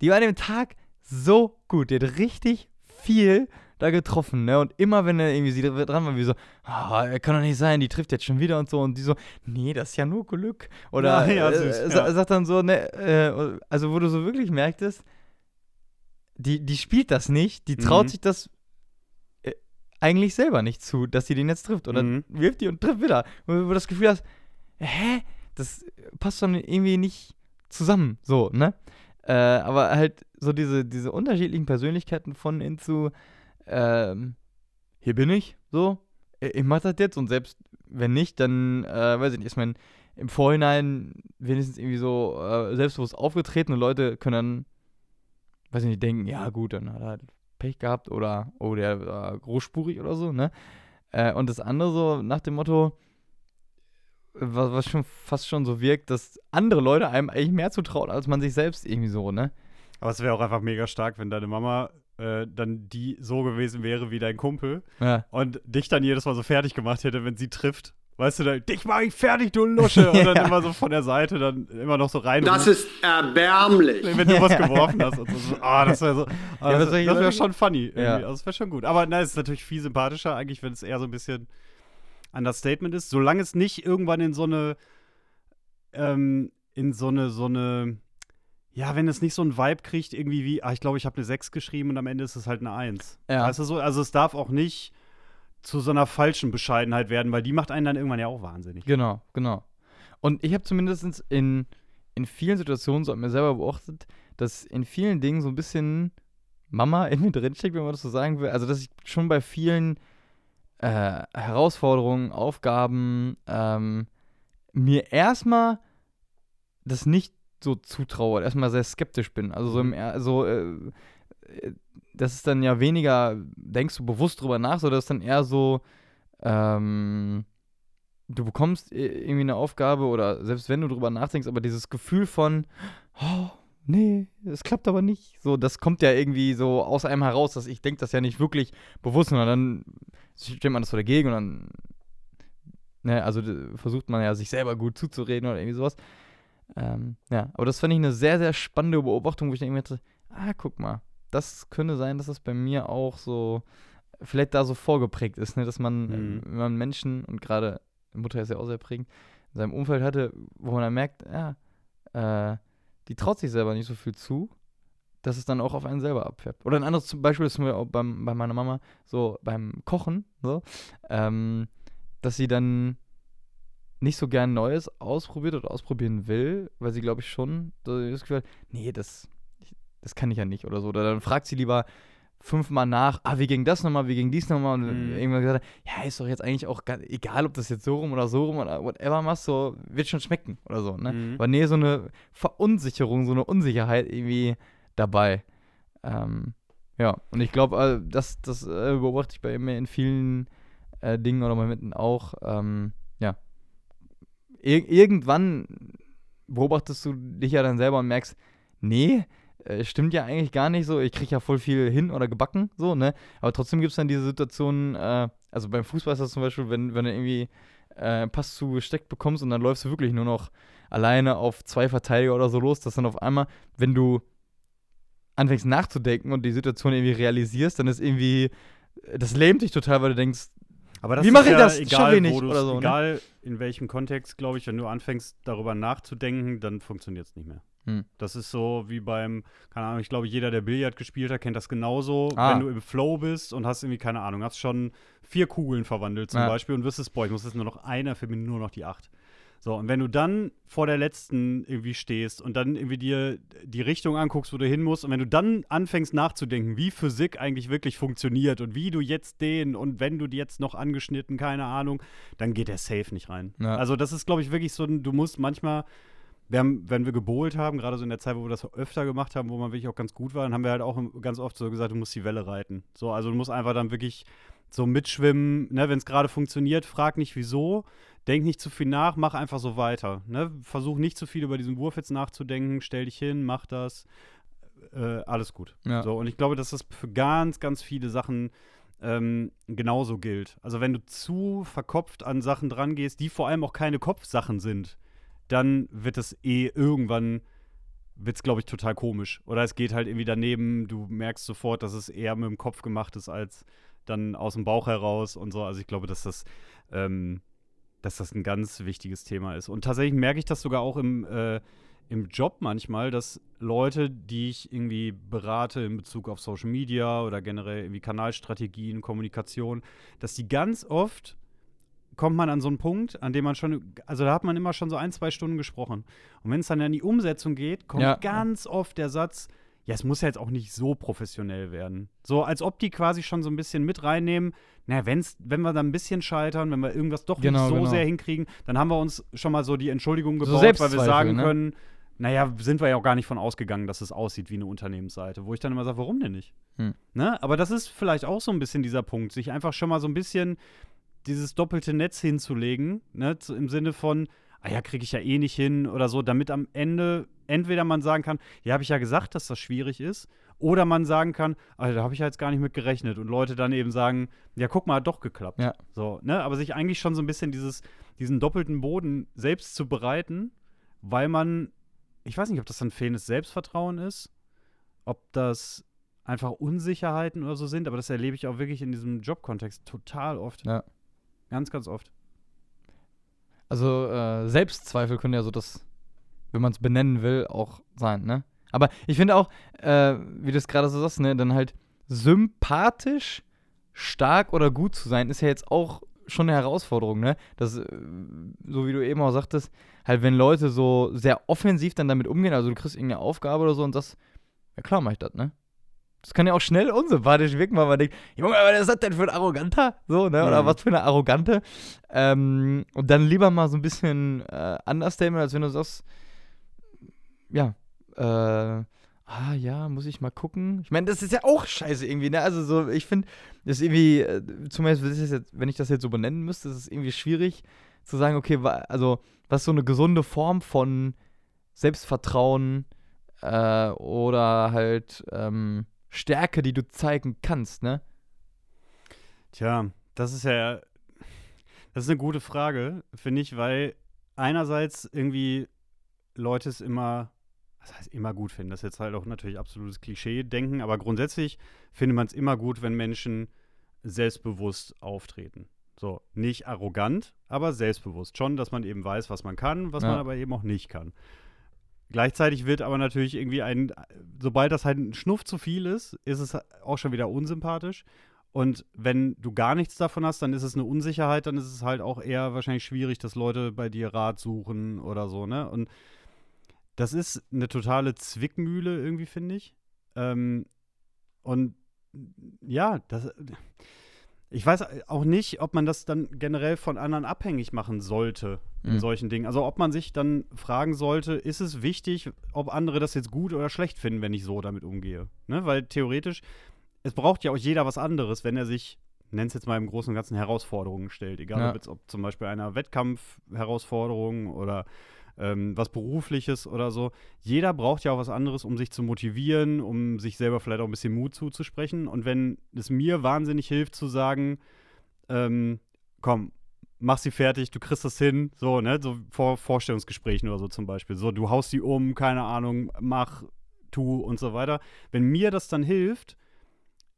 A: die war an dem Tag so gut. Die hat richtig viel da getroffen, ne? Und immer, wenn er irgendwie sie dran war, wie so, ah, kann doch nicht sein, die trifft jetzt schon wieder und so. Und die so, nee, das ist ja nur Glück. Oder
B: Ja, ja,
A: äh,
B: süß,
A: sa-
B: ja.
A: sagt dann so, ne, äh, also wo du so wirklich merktest, die, die spielt das nicht, die traut
B: Mhm.
A: sich das äh, eigentlich selber nicht zu, dass sie den jetzt trifft. Und dann
B: Mhm.
A: wirft die und trifft wieder. Wo du das Gefühl hast, hä? Das passt schon irgendwie nicht zusammen, so, ne? Äh, aber halt so diese, diese unterschiedlichen Persönlichkeiten von hinzu, ähm, hier bin ich, so, ich, ich mach das jetzt und selbst wenn nicht, dann, äh, weiß ich nicht, ist mein im Vorhinein wenigstens irgendwie so äh, selbstbewusst aufgetreten und Leute können dann, weiß ich nicht, denken, ja gut, dann hat er halt Pech gehabt oder, oh, der war großspurig oder so, ne? Äh, und das andere so nach dem Motto, was, was schon fast schon so wirkt, dass andere Leute einem eigentlich mehr zutrauen, als man sich selbst irgendwie so, ne?
B: Aber es wäre auch einfach mega stark, wenn deine Mama äh, dann die so gewesen wäre wie dein Kumpel
A: Ja.
B: und dich dann jedes Mal so fertig gemacht hätte, wenn sie trifft. Weißt du, dann, dich mach ich fertig, du Lusche. Und dann
A: Ja.
B: immer so von der Seite dann immer noch so rein.
D: Das ist erbärmlich.
B: wenn du was geworfen hast. Und so, so, ah, das wäre so, ah,
A: Ja, was
B: das, das wäre
A: sagen?
B: schon funny. Also, das wäre schon gut. Aber nein, es ist natürlich viel sympathischer, eigentlich, wenn es eher so ein bisschen Understatement ist. Solange es nicht irgendwann in so eine, ähm, in so eine, so eine, ja, wenn es nicht so einen Vibe kriegt, irgendwie wie, ah, ich glaube, ich habe eine 6 geschrieben und am Ende ist es halt eine 1.
A: Ja.
B: Weißt du so? Also, es darf auch nicht zu so einer falschen Bescheidenheit werden, weil die macht einen dann irgendwann ja auch wahnsinnig.
A: Genau, genau. Und ich habe zumindest in, in vielen Situationen so an mir selber beobachtet, dass in vielen Dingen so ein bisschen Mama in mir drinsteckt, wenn man das so sagen will. Also, dass ich schon bei vielen äh, Herausforderungen, Aufgaben ähm, mir erstmal das nicht so zutraue, erstmal sehr skeptisch bin. Also so im er so, äh, äh, das ist dann ja weniger, denkst du bewusst drüber nach, sondern das ist dann eher so, ähm, du bekommst irgendwie eine Aufgabe oder selbst wenn du drüber nachdenkst, aber dieses Gefühl von, oh, nee, es klappt aber nicht. So, das kommt ja irgendwie so aus einem heraus, dass ich denke das ja nicht wirklich bewusst, sondern dann stellt man das so dagegen und dann, ne, also versucht man ja sich selber gut zuzureden oder irgendwie sowas. Ähm, ja, aber das fand ich eine sehr, sehr spannende Beobachtung, wo ich irgendwie dachte, ah, guck mal, das könnte sein, dass das bei mir auch so vielleicht da so vorgeprägt ist, ne, dass man,
B: Mhm.
A: wenn man Menschen und gerade Mutter ist ja auch sehr prägend, in seinem Umfeld hatte, wo man dann merkt, ja, äh, die traut sich selber nicht so viel zu, dass es dann auch auf einen selber abfärbt. Oder ein anderes zum Beispiel ist mir auch beim, bei meiner Mama so beim Kochen, so, ähm, dass sie dann nicht so gern Neues ausprobiert oder ausprobieren will, weil sie, glaube ich, schon das Gefühl hat, nee, das, das kann ich ja nicht oder so. Oder dann fragt sie lieber fünfmal nach, ah, wie ging das nochmal, wie ging dies nochmal? Und
B: Mhm.
A: irgendwann gesagt, hat, ja, ist doch jetzt eigentlich auch ga- egal, ob das jetzt so rum oder so rum oder whatever machst, so wird schon schmecken oder so, ne?
B: Mhm.
A: Aber nee, so eine Verunsicherung, so eine Unsicherheit irgendwie dabei. Ähm, ja, und ich glaube, äh, das, das äh, beobachte ich bei mir in vielen äh, Dingen oder Momenten auch. Ähm. Ir irgendwann beobachtest du dich ja dann selber und merkst, nee, äh, stimmt ja eigentlich gar nicht so. Ich kriege ja voll viel hin oder gebacken, so, ne? Aber trotzdem gibt es dann diese Situationen, äh, also beim Fußball ist das zum Beispiel, wenn, wenn du irgendwie äh, Pass zugesteckt bekommst und dann läufst du wirklich nur noch alleine auf zwei Verteidiger oder so los, dass dann auf einmal, wenn du anfängst nachzudenken und die Situation irgendwie realisierst, dann ist irgendwie, das lähmt dich total, weil du denkst,
B: Aber das
A: Wie
B: ist
A: mach ich
B: ja
A: das? Ich
B: Egal,
A: ihn nicht
B: wo du's-
A: oder so, ne?
B: Egal in welchem Kontext, glaube ich, wenn du anfängst, darüber nachzudenken, dann funktioniert es nicht mehr.
A: Hm.
B: Das ist so wie beim, keine Ahnung, ich glaube, jeder, der Billard gespielt hat, kennt das genauso.
A: Ah.
B: Wenn du im Flow bist und hast irgendwie, keine Ahnung, hast schon vier Kugeln verwandelt zum
A: Ja.
B: Beispiel und wüsstest, boah, ich muss jetzt nur noch einer, für mich nur noch die acht. So, und wenn du dann vor der letzten irgendwie stehst und dann irgendwie dir die Richtung anguckst, wo du hin musst, und wenn du dann anfängst nachzudenken, wie Physik eigentlich wirklich funktioniert und wie du jetzt den und wenn du die jetzt noch angeschnitten, keine Ahnung, dann geht der Safe nicht rein.
A: Ja.
B: Also, das ist, glaube ich, wirklich so ein, du musst manchmal, wir haben, wenn wir gebohlt haben, gerade so in der Zeit, wo wir das öfter gemacht haben, wo man wirklich auch ganz gut war, dann haben wir halt auch ganz oft so gesagt, du musst die Welle reiten. So, also du musst einfach dann wirklich so mitschwimmen, ne, wenn es gerade funktioniert, frag nicht wieso, denk nicht zu viel nach, mach einfach so weiter. Ne? Versuch nicht zu viel über diesen Wurf jetzt nachzudenken, stell dich hin, mach das, äh, alles gut.
A: Ja.
B: So, und ich glaube, dass das für ganz, ganz viele Sachen ähm, genauso gilt. Also wenn du zu verkopft an Sachen dran gehst, die vor allem auch keine Kopfsachen sind, dann wird es eh irgendwann wird es, glaube ich, total komisch. Oder es geht halt irgendwie daneben, du merkst sofort, dass es eher mit dem Kopf gemacht ist, als dann aus dem Bauch heraus und so. Also ich glaube, dass das, ähm, dass das ein ganz wichtiges Thema ist. Und tatsächlich merke ich das sogar auch im, äh, im Job manchmal, dass Leute, die ich irgendwie berate in Bezug auf Social Media oder generell irgendwie Kanalstrategien, Kommunikation, dass die ganz oft kommt man an so einen Punkt, an dem man schon, also da hat man immer schon so ein, zwei Stunden gesprochen. Und wenn es dann in die Umsetzung geht, kommt
A: Ja.
B: ganz oft der Satz, ja, es muss ja jetzt auch nicht so professionell werden. So, als ob die quasi schon so ein bisschen mit reinnehmen, naja, wenn's, wenn wir dann ein bisschen scheitern, wenn wir irgendwas doch
A: Genau,
B: nicht so
A: genau.
B: sehr hinkriegen, dann haben wir uns schon mal so die Entschuldigung
A: So
B: gebaut, weil wir sagen
A: ne?
B: können, naja, sind wir ja auch gar nicht von ausgegangen, dass es aussieht wie eine Unternehmensseite. Wo ich dann immer sage, warum denn nicht?
A: Hm.
B: Ne? Aber das ist vielleicht auch so ein bisschen dieser Punkt, sich einfach schon mal so ein bisschen dieses doppelte Netz hinzulegen, ne? im Sinne von, ah ja, kriege ich ja eh nicht hin oder so, damit am Ende entweder man sagen kann, ja, habe ich ja gesagt, dass das schwierig ist, oder man sagen kann, ah, da habe ich ja jetzt gar nicht mit gerechnet und Leute dann eben sagen, ja, guck mal, hat doch geklappt.
A: Ja.
B: So, ne? Aber sich eigentlich schon so ein bisschen dieses, diesen doppelten Boden selbst zu bereiten, weil man, ich weiß nicht, ob das dann fehlendes Selbstvertrauen ist, ob das einfach Unsicherheiten oder so sind, aber das erlebe ich auch wirklich in diesem Jobkontext total oft.
A: Ja.
B: Ganz, ganz oft.
A: Also äh, Selbstzweifel können ja so das, wenn man es benennen will, auch sein, ne? Aber ich finde auch, äh, wie du es gerade so sagst, ne, dann halt sympathisch, stark oder gut zu sein, ist ja jetzt auch schon eine Herausforderung, ne? Das, äh, so wie du eben auch sagtest, halt wenn Leute so sehr offensiv dann damit umgehen, also du kriegst irgendeine Aufgabe oder so und das, ja klar mach ich das, ne? Das kann ja auch schnell unsympathisch wirken, weil man denkt, Junge, was ist das denn für ein Arroganter? So, ne? Oder
B: Mhm.
A: was für eine Arrogante? Ähm, und dann lieber mal so ein bisschen äh, Understatement, als wenn du sagst, ja, äh, ah ja, muss ich mal gucken. Ich meine, das ist ja auch scheiße irgendwie, ne? Also so, ich finde, das ist irgendwie, äh, zumindest wenn ich das jetzt- wenn ich das jetzt so benennen müsste, ist es irgendwie schwierig zu sagen, okay, also was ist so eine gesunde Form von Selbstvertrauen äh, oder halt ähm, Stärke, die du zeigen kannst, ne?
B: Tja, das ist ja, das ist eine gute Frage, finde ich, weil einerseits irgendwie Leute es immer, was heißt immer gut finden, das ist jetzt halt auch natürlich absolutes Klischee-Denken, aber grundsätzlich findet man es immer gut, wenn Menschen selbstbewusst auftreten. So, nicht arrogant, aber selbstbewusst. Schon, dass man eben weiß, was man kann, was
A: Ja.
B: man aber eben auch nicht kann. Gleichzeitig wird aber natürlich irgendwie ein, sobald das halt ein Schnuff zu viel ist, ist es auch schon wieder unsympathisch. Und wenn du gar nichts davon hast, dann ist es eine Unsicherheit, dann ist es halt auch eher wahrscheinlich schwierig, dass Leute bei dir Rat suchen oder so, ne? Und das ist eine totale Zwickmühle irgendwie, finde ich. Ähm, und ja, das, ich weiß auch nicht, ob man das dann generell von anderen abhängig machen sollte in
A: Mhm.
B: solchen Dingen. Also ob man sich dann fragen sollte, ist es wichtig, ob andere das jetzt gut oder schlecht finden, wenn ich so damit umgehe. Ne? Weil theoretisch, es braucht ja auch jeder was anderes, wenn er sich, nenn es jetzt mal im Großen und Ganzen, Herausforderungen stellt. Egal
A: Ja.
B: ob jetzt ob zum Beispiel einer Wettkampf-Herausforderung oder ähm, was Berufliches oder so. Jeder braucht ja auch was anderes, um sich zu motivieren, um sich selber vielleicht auch ein bisschen Mut zuzusprechen. Und wenn es mir wahnsinnig hilft zu sagen, ähm, komm, mach sie fertig, du kriegst das hin, so, ne, so vor Vorstellungsgesprächen oder so zum Beispiel. So, du haust sie um, keine Ahnung, mach, tu und so weiter. Wenn mir das dann hilft,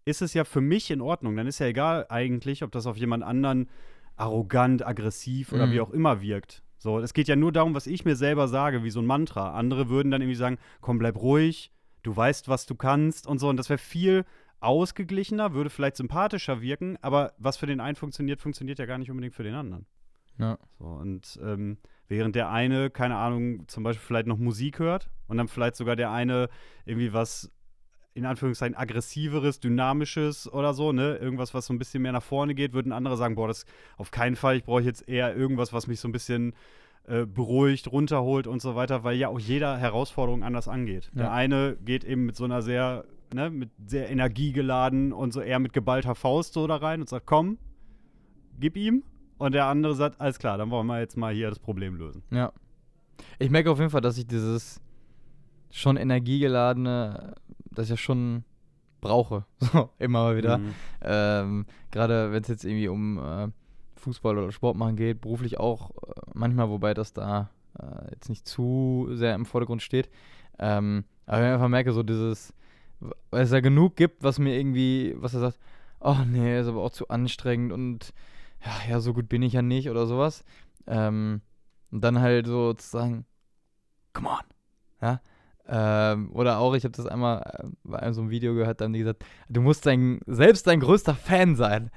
B: ist es ja für mich in Ordnung. Dann ist ja egal eigentlich, ob das auf jemand anderen arrogant, aggressiv oder
A: Mhm.
B: wie auch immer wirkt. So, es geht ja nur darum, was ich mir selber sage, wie so ein Mantra. Andere würden dann irgendwie sagen, komm, bleib ruhig, du weißt, was du kannst und so. Und das wäre viel ausgeglichener, würde vielleicht sympathischer wirken, aber was für den einen funktioniert, funktioniert ja gar nicht unbedingt für den anderen.
A: Ja.
B: So, und ähm, während der eine, keine Ahnung, zum Beispiel vielleicht noch Musik hört und dann vielleicht sogar der eine irgendwie was in Anführungszeichen aggressiveres, dynamisches oder so, ne? Irgendwas, was so ein bisschen mehr nach vorne geht, würden andere sagen, boah, das auf keinen Fall, ich brauche jetzt eher irgendwas, was mich so ein bisschen äh, beruhigt, runterholt und so weiter, weil ja auch jeder Herausforderung anders angeht.
A: Ja.
B: Der eine geht eben mit so einer sehr, ne, mit sehr energiegeladen und so eher mit geballter Faust so da rein und sagt, komm, gib ihm. Und der andere sagt, alles klar, dann wollen wir jetzt mal hier das Problem lösen.
A: Ja. Ich merke auf jeden Fall, dass ich dieses schon energiegeladene, das ich ja schon brauche. So, immer mal wieder.
B: Mhm.
A: Ähm, Gerade wenn es jetzt irgendwie um äh, Fußball oder Sport machen geht, beruflich auch äh, manchmal, wobei das da äh, jetzt nicht zu sehr im Vordergrund steht. Ähm, aber wenn ich einfach merke, so dieses, weil es ja genug gibt, was mir irgendwie, was er sagt, oh nee, ist aber auch zu anstrengend und ja, ja, so gut bin ich ja nicht oder sowas. Ähm, und dann halt so zu sagen, come on. Ja. Ähm, oder auch, ich habe das einmal äh, bei einem so einem Video gehört, da haben die gesagt, du musst dein, selbst dein größter Fan sein.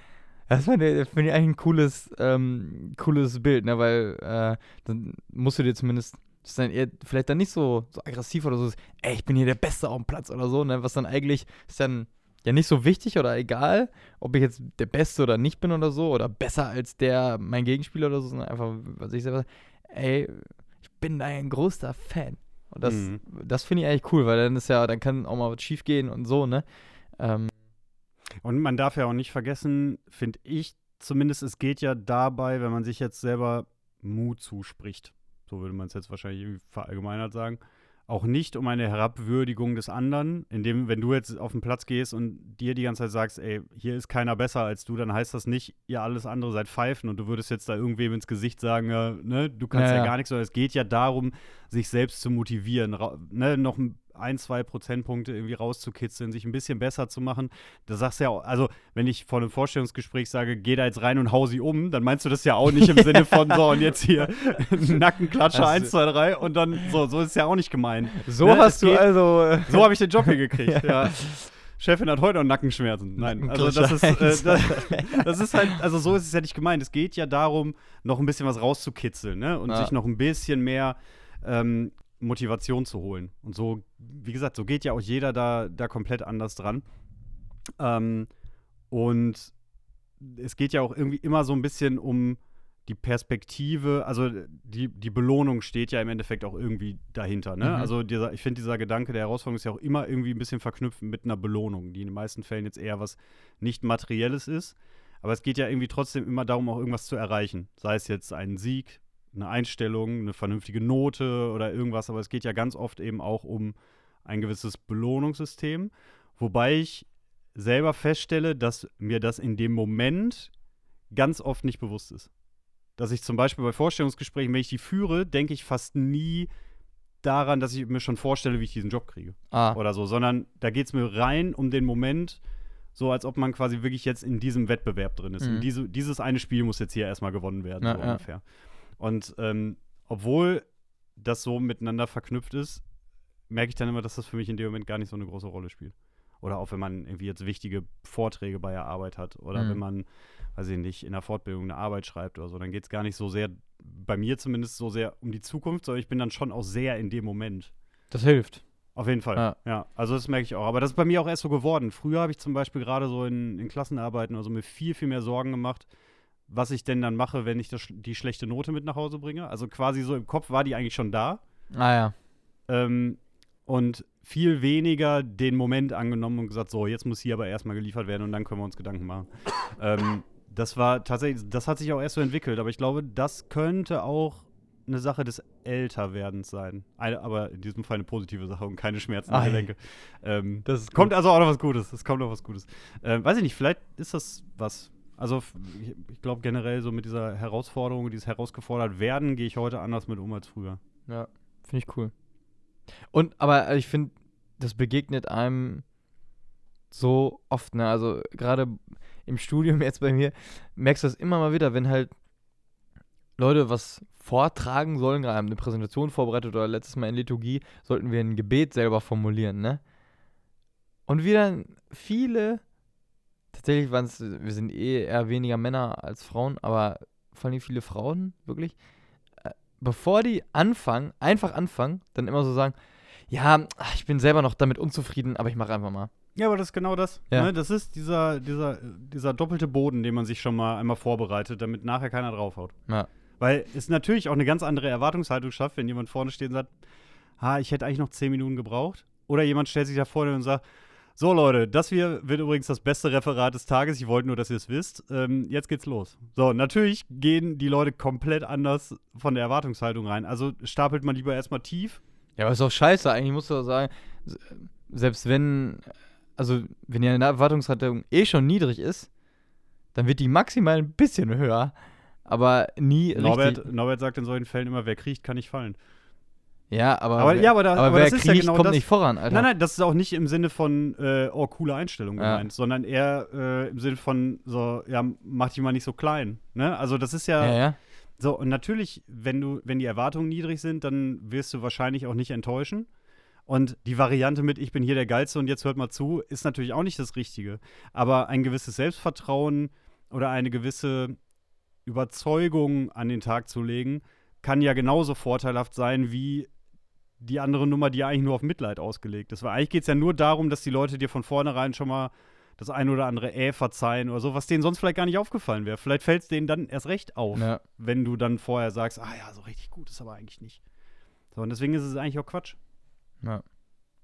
A: Das finde find ich eigentlich ein cooles, ähm, cooles Bild, ne? weil äh, dann musst du dir zumindest dann eher vielleicht dann nicht so, so aggressiv oder so, ey, ich bin hier der Beste auf dem Platz oder so, ne? Was dann eigentlich ist dann ja nicht so wichtig oder egal, ob ich jetzt der Beste oder nicht bin oder so, oder besser als der, mein Gegenspieler oder so, sondern einfach, was ich selber, ey, ich bin dein größter Fan. Und das,
B: Mhm.
A: das finde ich eigentlich cool, weil dann ist ja, dann kann auch mal was schief gehen und so, ne? Ähm,
B: Und man darf ja auch nicht vergessen, finde ich zumindest, es geht ja dabei, wenn man sich jetzt selber Mut zuspricht, so würde man es jetzt wahrscheinlich irgendwie verallgemeinert sagen, auch nicht um eine Herabwürdigung des anderen, indem, wenn du jetzt auf den Platz gehst und dir die ganze Zeit sagst, ey, hier ist keiner besser als du, dann heißt das nicht, ihr alles andere seid Pfeifen und du würdest jetzt da irgendwem ins Gesicht sagen, ja, ne, du kannst
A: Ja,
B: ja,
A: ja.
B: gar nichts, sondern es geht ja darum, sich selbst zu motivieren, ne, noch ein, ein, zwei Prozentpunkte irgendwie rauszukitzeln, sich ein bisschen besser zu machen. Da sagst du ja auch, also wenn ich vor einem Vorstellungsgespräch sage, geh da jetzt rein und hau sie um, dann meinst du das ja auch nicht im Sinne von so und jetzt hier Nackenklatscher
A: Hast
B: 1, 2, 3 und dann so, so ist es ja auch nicht gemeint.
A: so
B: Ne,
A: hast du
B: geht-
A: also. äh,
B: So habe ich den Job hier gekriegt, ja. Chefin hat heute noch Nackenschmerzen. Nein, also das ist, äh, das, das ist halt, also so ist es ja nicht gemeint. Es geht ja darum, noch ein bisschen was rauszukitzeln, ne? Und
A: Ja.
B: sich noch ein bisschen mehr ähm, Motivation zu holen. Und so, wie gesagt, so geht ja auch jeder da, da komplett anders dran. Ähm, und es geht ja auch irgendwie immer so ein bisschen um die Perspektive, also die, die Belohnung steht ja im Endeffekt auch irgendwie dahinter. Ne?
A: Mhm.
B: Also dieser, ich finde, dieser Gedanke der Herausforderung ist ja auch immer irgendwie ein bisschen verknüpft mit einer Belohnung, die in den meisten Fällen jetzt eher was nicht Materielles ist. Aber es geht ja irgendwie trotzdem immer darum, auch irgendwas zu erreichen. Sei es jetzt ein Sieg, eine Einstellung, eine vernünftige Note oder irgendwas. Aber es geht ja ganz oft eben auch um ein gewisses Belohnungssystem. Wobei ich selber feststelle, dass mir das in dem Moment ganz oft nicht bewusst ist. Dass ich zum Beispiel bei Vorstellungsgesprächen, wenn ich die führe, denke ich fast nie daran, dass ich mir schon vorstelle, wie ich diesen Job kriege
A: ah,
B: oder so, sondern da geht es mir rein um den Moment, so als ob man quasi wirklich jetzt in diesem Wettbewerb drin ist.
A: Mhm.
B: Und diese, dieses eine Spiel muss jetzt hier erstmal gewonnen werden,
A: Ja,
B: so
A: ja.
B: Und ähm, obwohl das so miteinander verknüpft ist, merke ich dann immer, dass das für mich in dem Moment gar nicht so eine große Rolle spielt. Oder auch wenn man irgendwie jetzt wichtige Vorträge bei der Arbeit hat oder
A: Mhm.
B: wenn man, weiß ich nicht, in der Fortbildung eine Arbeit schreibt oder so, dann geht es gar nicht so sehr, bei mir zumindest so sehr um die Zukunft, sondern ich bin dann schon auch sehr in dem Moment.
A: das hilft.
B: Auf jeden Fall.
A: Ja.
B: Ja. also das merke ich auch. Aber das ist bei mir auch erst so geworden. Früher habe ich zum Beispiel gerade so in, in Klassenarbeiten also mir viel, viel mehr Sorgen gemacht, was ich denn dann mache, wenn ich das, die schlechte Note mit nach Hause bringe. Also quasi so im Kopf war die eigentlich schon da.
A: Ah ja.
B: Ähm, und viel weniger den Moment angenommen und gesagt, so, jetzt muss hier aber erstmal geliefert werden und dann können wir uns Gedanken machen. ähm, das war tatsächlich, das hat sich auch erst so entwickelt, aber ich glaube, das könnte auch eine Sache des Älterwerdens sein. Eine, aber in diesem Fall eine positive Sache und keine Schmerzen
A: Ei.
B: ich denke. Ähm,
A: Das
B: kommt also auch noch was Gutes. Es kommt noch was Gutes. Ähm, weiß ich nicht, vielleicht ist das was. Also ich, glaube generell so mit dieser Herausforderung, dieses herausgefordert werden, gehe ich heute anders mit um als früher.
A: Ja, finde ich cool. Und, aber ich finde, das begegnet einem so oft, ne? Also gerade im Studium jetzt bei mir, merkst du das immer mal wieder, wenn halt Leute was vortragen sollen, gerade eine Präsentation vorbereitet oder letztes Mal in Liturgie, sollten wir ein Gebet selber formulieren, ne? Und wir dann viele, tatsächlich waren es, wir sind eh eher weniger Männer als Frauen, aber vor allem viele Frauen, wirklich, äh, bevor die anfangen, einfach anfangen, dann immer so sagen, ja, ich bin selber noch damit unzufrieden, aber ich mache einfach mal.
B: Ja, aber das ist genau das.
A: Ja.
B: Ne? Das ist dieser, dieser, dieser doppelte Boden, den man sich schon mal einmal vorbereitet, damit nachher keiner draufhaut.
A: Ja.
B: Weil es natürlich auch eine ganz andere Erwartungshaltung schafft, wenn jemand vorne steht und sagt, ha, ich hätte eigentlich noch zehn Minuten gebraucht. Oder jemand stellt sich da vorne und sagt, so Leute, das hier wird übrigens das beste Referat des Tages. Ich wollte nur, dass ihr es wisst. Ähm, jetzt geht's los. So, natürlich gehen die Leute komplett anders von der Erwartungshaltung rein. Also stapelt man lieber erstmal tief.
A: Ja, aber ist doch scheiße. Eigentlich musst du doch sagen, selbst wenn, also wenn die Erwartungshaltung eh schon niedrig ist, dann wird die maximal ein bisschen höher, aber nie richtig.
B: Norbert, Norbert sagt in solchen Fällen immer, wer kriecht, kann nicht fallen.
A: Ja, aber,
B: Aber-
A: wer,
B: ja, aber da- aber
A: wer
B: das ist ja
A: kriecht,
B: genau
A: kommt
B: das-
A: nicht voran, Alter.
B: Nein, nein, das ist auch nicht im Sinne von, äh, oh, coole Einstellung
A: Ja.
B: gemeint, sondern eher äh, im Sinne von, so, ja, mach dich mal nicht so klein. Ne? Also, das ist ja,
A: Ja, ja.
B: so, und natürlich, wenn du, wenn die Erwartungen niedrig sind, dann wirst du wahrscheinlich auch nicht enttäuschen. Und die Variante mit, ich bin hier der Geilste und jetzt hört mal zu, ist natürlich auch nicht das Richtige. Aber ein gewisses Selbstvertrauen oder eine gewisse Überzeugung an den Tag zu legen, kann ja genauso vorteilhaft sein wie die andere Nummer, die eigentlich nur auf Mitleid ausgelegt ist. Weil eigentlich geht es ja nur darum, dass die Leute dir von vornherein schon mal das ein oder andere Äh verzeihen oder so, was denen sonst vielleicht gar nicht aufgefallen wäre. Vielleicht fällt es denen dann erst recht auf,
A: ja.
B: wenn du dann vorher sagst, ah ja, so richtig gut ist aber eigentlich nicht. So, und deswegen ist es eigentlich auch Quatsch.
A: ja.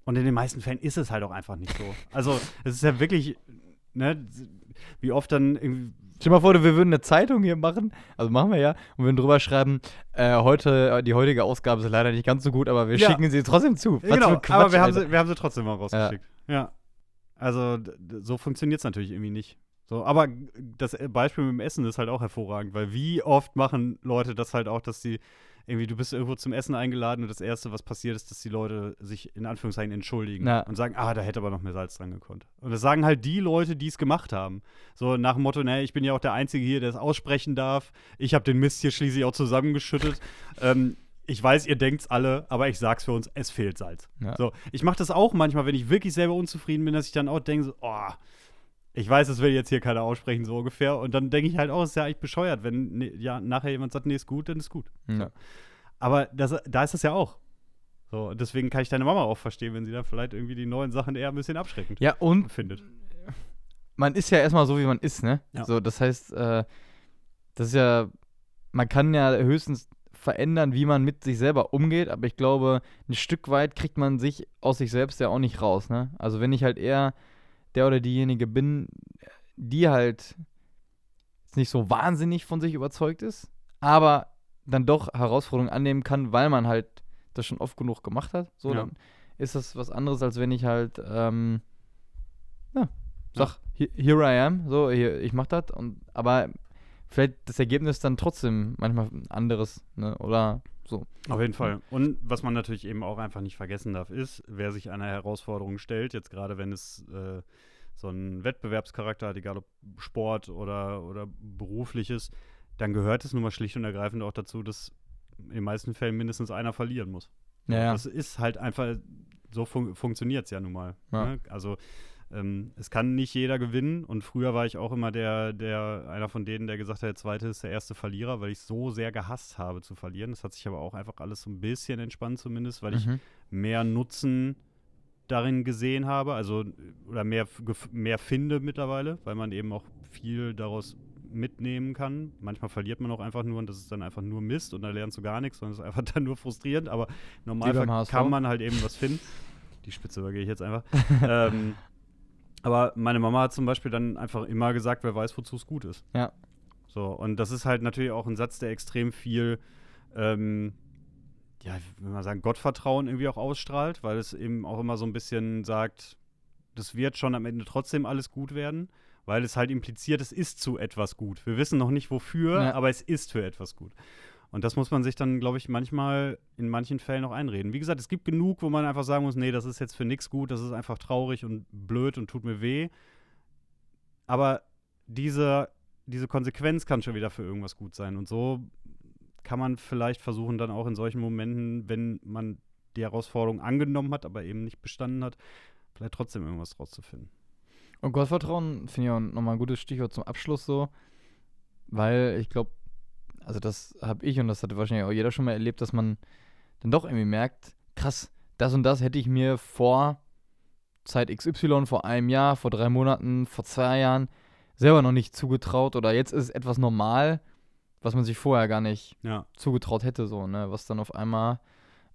B: Und in den meisten Fällen ist es halt auch einfach nicht so. Also, es ist ja wirklich, ne, wie oft dann irgendwie.
A: Stell dir mal vor, wir würden eine Zeitung hier machen, also machen wir ja, und würden drüber schreiben, äh, heute, äh, die heutige Ausgabe ist leider nicht ganz so gut, aber wir
B: Ja.
A: schicken sie trotzdem zu. Was
B: genau,
A: Quatsch,
B: aber wir haben, sie, wir haben sie trotzdem mal rausgeschickt. Ja. Also, d- d- so funktioniert es natürlich irgendwie nicht. So, aber das Beispiel mit dem Essen ist halt auch hervorragend, weil wie oft machen Leute das halt auch, dass sie irgendwie, du bist irgendwo zum Essen eingeladen und das Erste, was passiert ist, dass die Leute sich in Anführungszeichen entschuldigen
A: Ja.
B: und sagen, ah, da hätte aber noch mehr Salz dran gekonnt. Und das sagen halt die Leute, die es gemacht haben. So nach dem Motto, naja, ich bin ja auch der Einzige hier, der es aussprechen darf. Ich habe den Mist hier schließlich auch zusammengeschüttet. ähm, ich weiß, ihr denkt's alle, aber ich sag's für uns, es fehlt Salz.
A: Ja.
B: So, ich mache das auch manchmal, wenn ich wirklich selber unzufrieden bin, dass ich dann auch denke, so, oh, ich weiß, das will jetzt hier keiner aussprechen, so ungefähr. Und dann denke ich halt auch, es ist ja eigentlich bescheuert, wenn ne, ja, nachher jemand sagt, nee, ist gut, dann ist gut.
A: Ja.
B: Aber das, da ist es ja auch. So, und deswegen kann ich deine Mama auch verstehen, wenn sie dann vielleicht irgendwie die neuen Sachen eher ein bisschen abschreckend
A: ja, und
B: findet.
A: man ist ja erstmal so, wie man ist, ne?
B: Ja.
A: So, das heißt, äh, das ist ja, man kann ja höchstens verändern, wie man mit sich selber umgeht, aber ich glaube, ein Stück weit kriegt man sich aus sich selbst ja auch nicht raus, ne? Also wenn ich halt eher der oder diejenige bin, die halt nicht so wahnsinnig von sich überzeugt ist, aber dann doch Herausforderungen annehmen kann, weil man halt das schon oft genug gemacht hat, so,
B: Ja.
A: dann ist das was anderes, als wenn ich halt, ähm, ja, sag, he- here I am, so, hier, ich mach das und, aber vielleicht das Ergebnis dann trotzdem manchmal anderes, ne, oder so.
B: Auf jeden Fall. Und was man natürlich eben auch einfach nicht vergessen darf, ist, wer sich einer Herausforderung stellt, jetzt gerade wenn es äh, so einen Wettbewerbscharakter hat, egal ob Sport oder, oder berufliches, dann gehört es nun mal schlicht und ergreifend auch dazu, dass in den meisten Fällen mindestens einer verlieren muss.
A: Ja, ja.
B: Das ist halt einfach, so fun funktioniert es ja nun mal.
A: Ja.
B: Ne? Also ähm, es kann nicht jeder gewinnen und früher war ich auch immer der, der, einer von denen, der gesagt hat, der zweite ist der erste Verlierer, weil ich so sehr gehasst habe zu verlieren. Das hat sich aber auch einfach alles so ein bisschen entspannt zumindest, weil ich
A: Mhm.
B: mehr Nutzen darin gesehen habe, also oder mehr, mehr finde mittlerweile, weil man eben auch viel daraus mitnehmen kann. Manchmal verliert man auch einfach nur und das ist dann einfach nur Mist und da lernst du gar nichts, sondern es ist einfach dann nur frustrierend, aber
A: HSV.
B: kann man halt eben was finden. Die Spitze übergehe ich jetzt einfach. ähm, aber meine Mama hat zum Beispiel dann einfach immer gesagt, wer weiß, wozu es gut ist.
A: Ja.
B: So, und das ist halt natürlich auch ein Satz, der extrem viel, ähm, ja, will mal sagen, Gottvertrauen irgendwie auch ausstrahlt, weil es eben auch immer so ein bisschen sagt, das wird schon am Ende trotzdem alles gut werden, weil es halt impliziert, es ist zu etwas gut. Wir wissen noch nicht wofür,
A: Ja.
B: aber es ist für etwas gut. Und das muss man sich dann, glaube ich, manchmal in manchen Fällen auch einreden. Wie gesagt, es gibt genug, wo man einfach sagen muss, nee, das ist jetzt für nichts gut, das ist einfach traurig und blöd und tut mir weh. Aber diese, diese Konsequenz kann schon wieder für irgendwas gut sein. Und so kann man vielleicht versuchen, dann auch in solchen Momenten, wenn man die Herausforderung angenommen hat, aber eben nicht bestanden hat, vielleicht trotzdem irgendwas rauszufinden.
A: Und Gottvertrauen finde ich auch nochmal ein gutes Stichwort zum Abschluss so, weil ich glaube, also das habe ich und das hatte wahrscheinlich auch jeder schon mal erlebt, dass man dann doch irgendwie merkt, krass, das und das hätte ich mir vor Zeit XY, vor einem Jahr, vor drei Monaten, vor zwei Jahren selber noch nicht zugetraut oder jetzt ist es etwas normal, was man sich vorher gar nicht
B: Ja.
A: zugetraut hätte, so, ne? Was dann auf einmal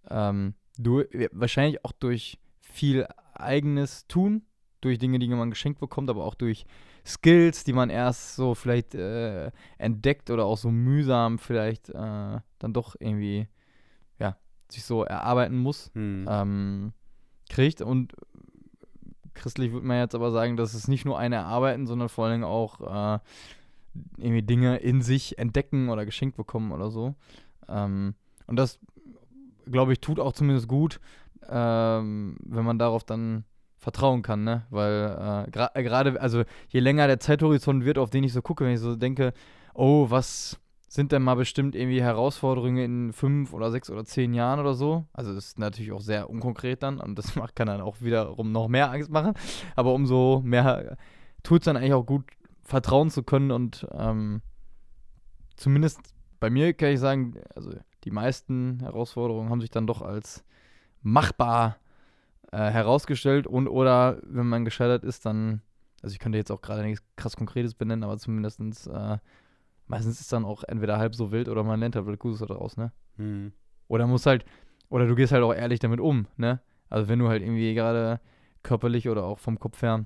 A: ähm, du, wahrscheinlich auch durch viel eigenes Tun, durch Dinge, die man geschenkt bekommt, aber auch durch Skills, die man erst so vielleicht äh, entdeckt oder auch so mühsam vielleicht äh, dann doch irgendwie, ja, sich so erarbeiten muss,
B: Hm.
A: ähm, kriegt. Und christlich würde man jetzt aber sagen, dass es nicht nur ein Erarbeiten, sondern vor allen Dingen auch äh, irgendwie Dinge in sich entdecken oder geschenkt bekommen oder so. Ähm, und das glaube ich, tut auch zumindest gut, ähm, wenn man darauf dann vertrauen kann, ne? Weil äh, gerade, gra also je länger der Zeithorizont wird, auf den ich so gucke, wenn ich so denke, oh, was sind denn mal bestimmt irgendwie Herausforderungen in fünf oder sechs oder zehn Jahren oder so? Also das ist natürlich auch sehr unkonkret dann und das macht, kann dann auch wiederum noch mehr Angst machen. Aber umso mehr tut es dann eigentlich auch gut, vertrauen zu können und ähm, zumindest bei mir kann ich sagen, also die meisten Herausforderungen haben sich dann doch als machbar äh, herausgestellt und oder wenn man gescheitert ist, dann, also ich könnte jetzt auch gerade nichts krass Konkretes benennen, aber zumindestens äh, meistens ist dann auch entweder halb so wild oder man lernt halt Gutes daraus, ne?
B: Hm.
A: Oder muss halt, oder du gehst halt auch ehrlich damit um, ne? Also wenn du halt irgendwie gerade körperlich oder auch vom Kopf her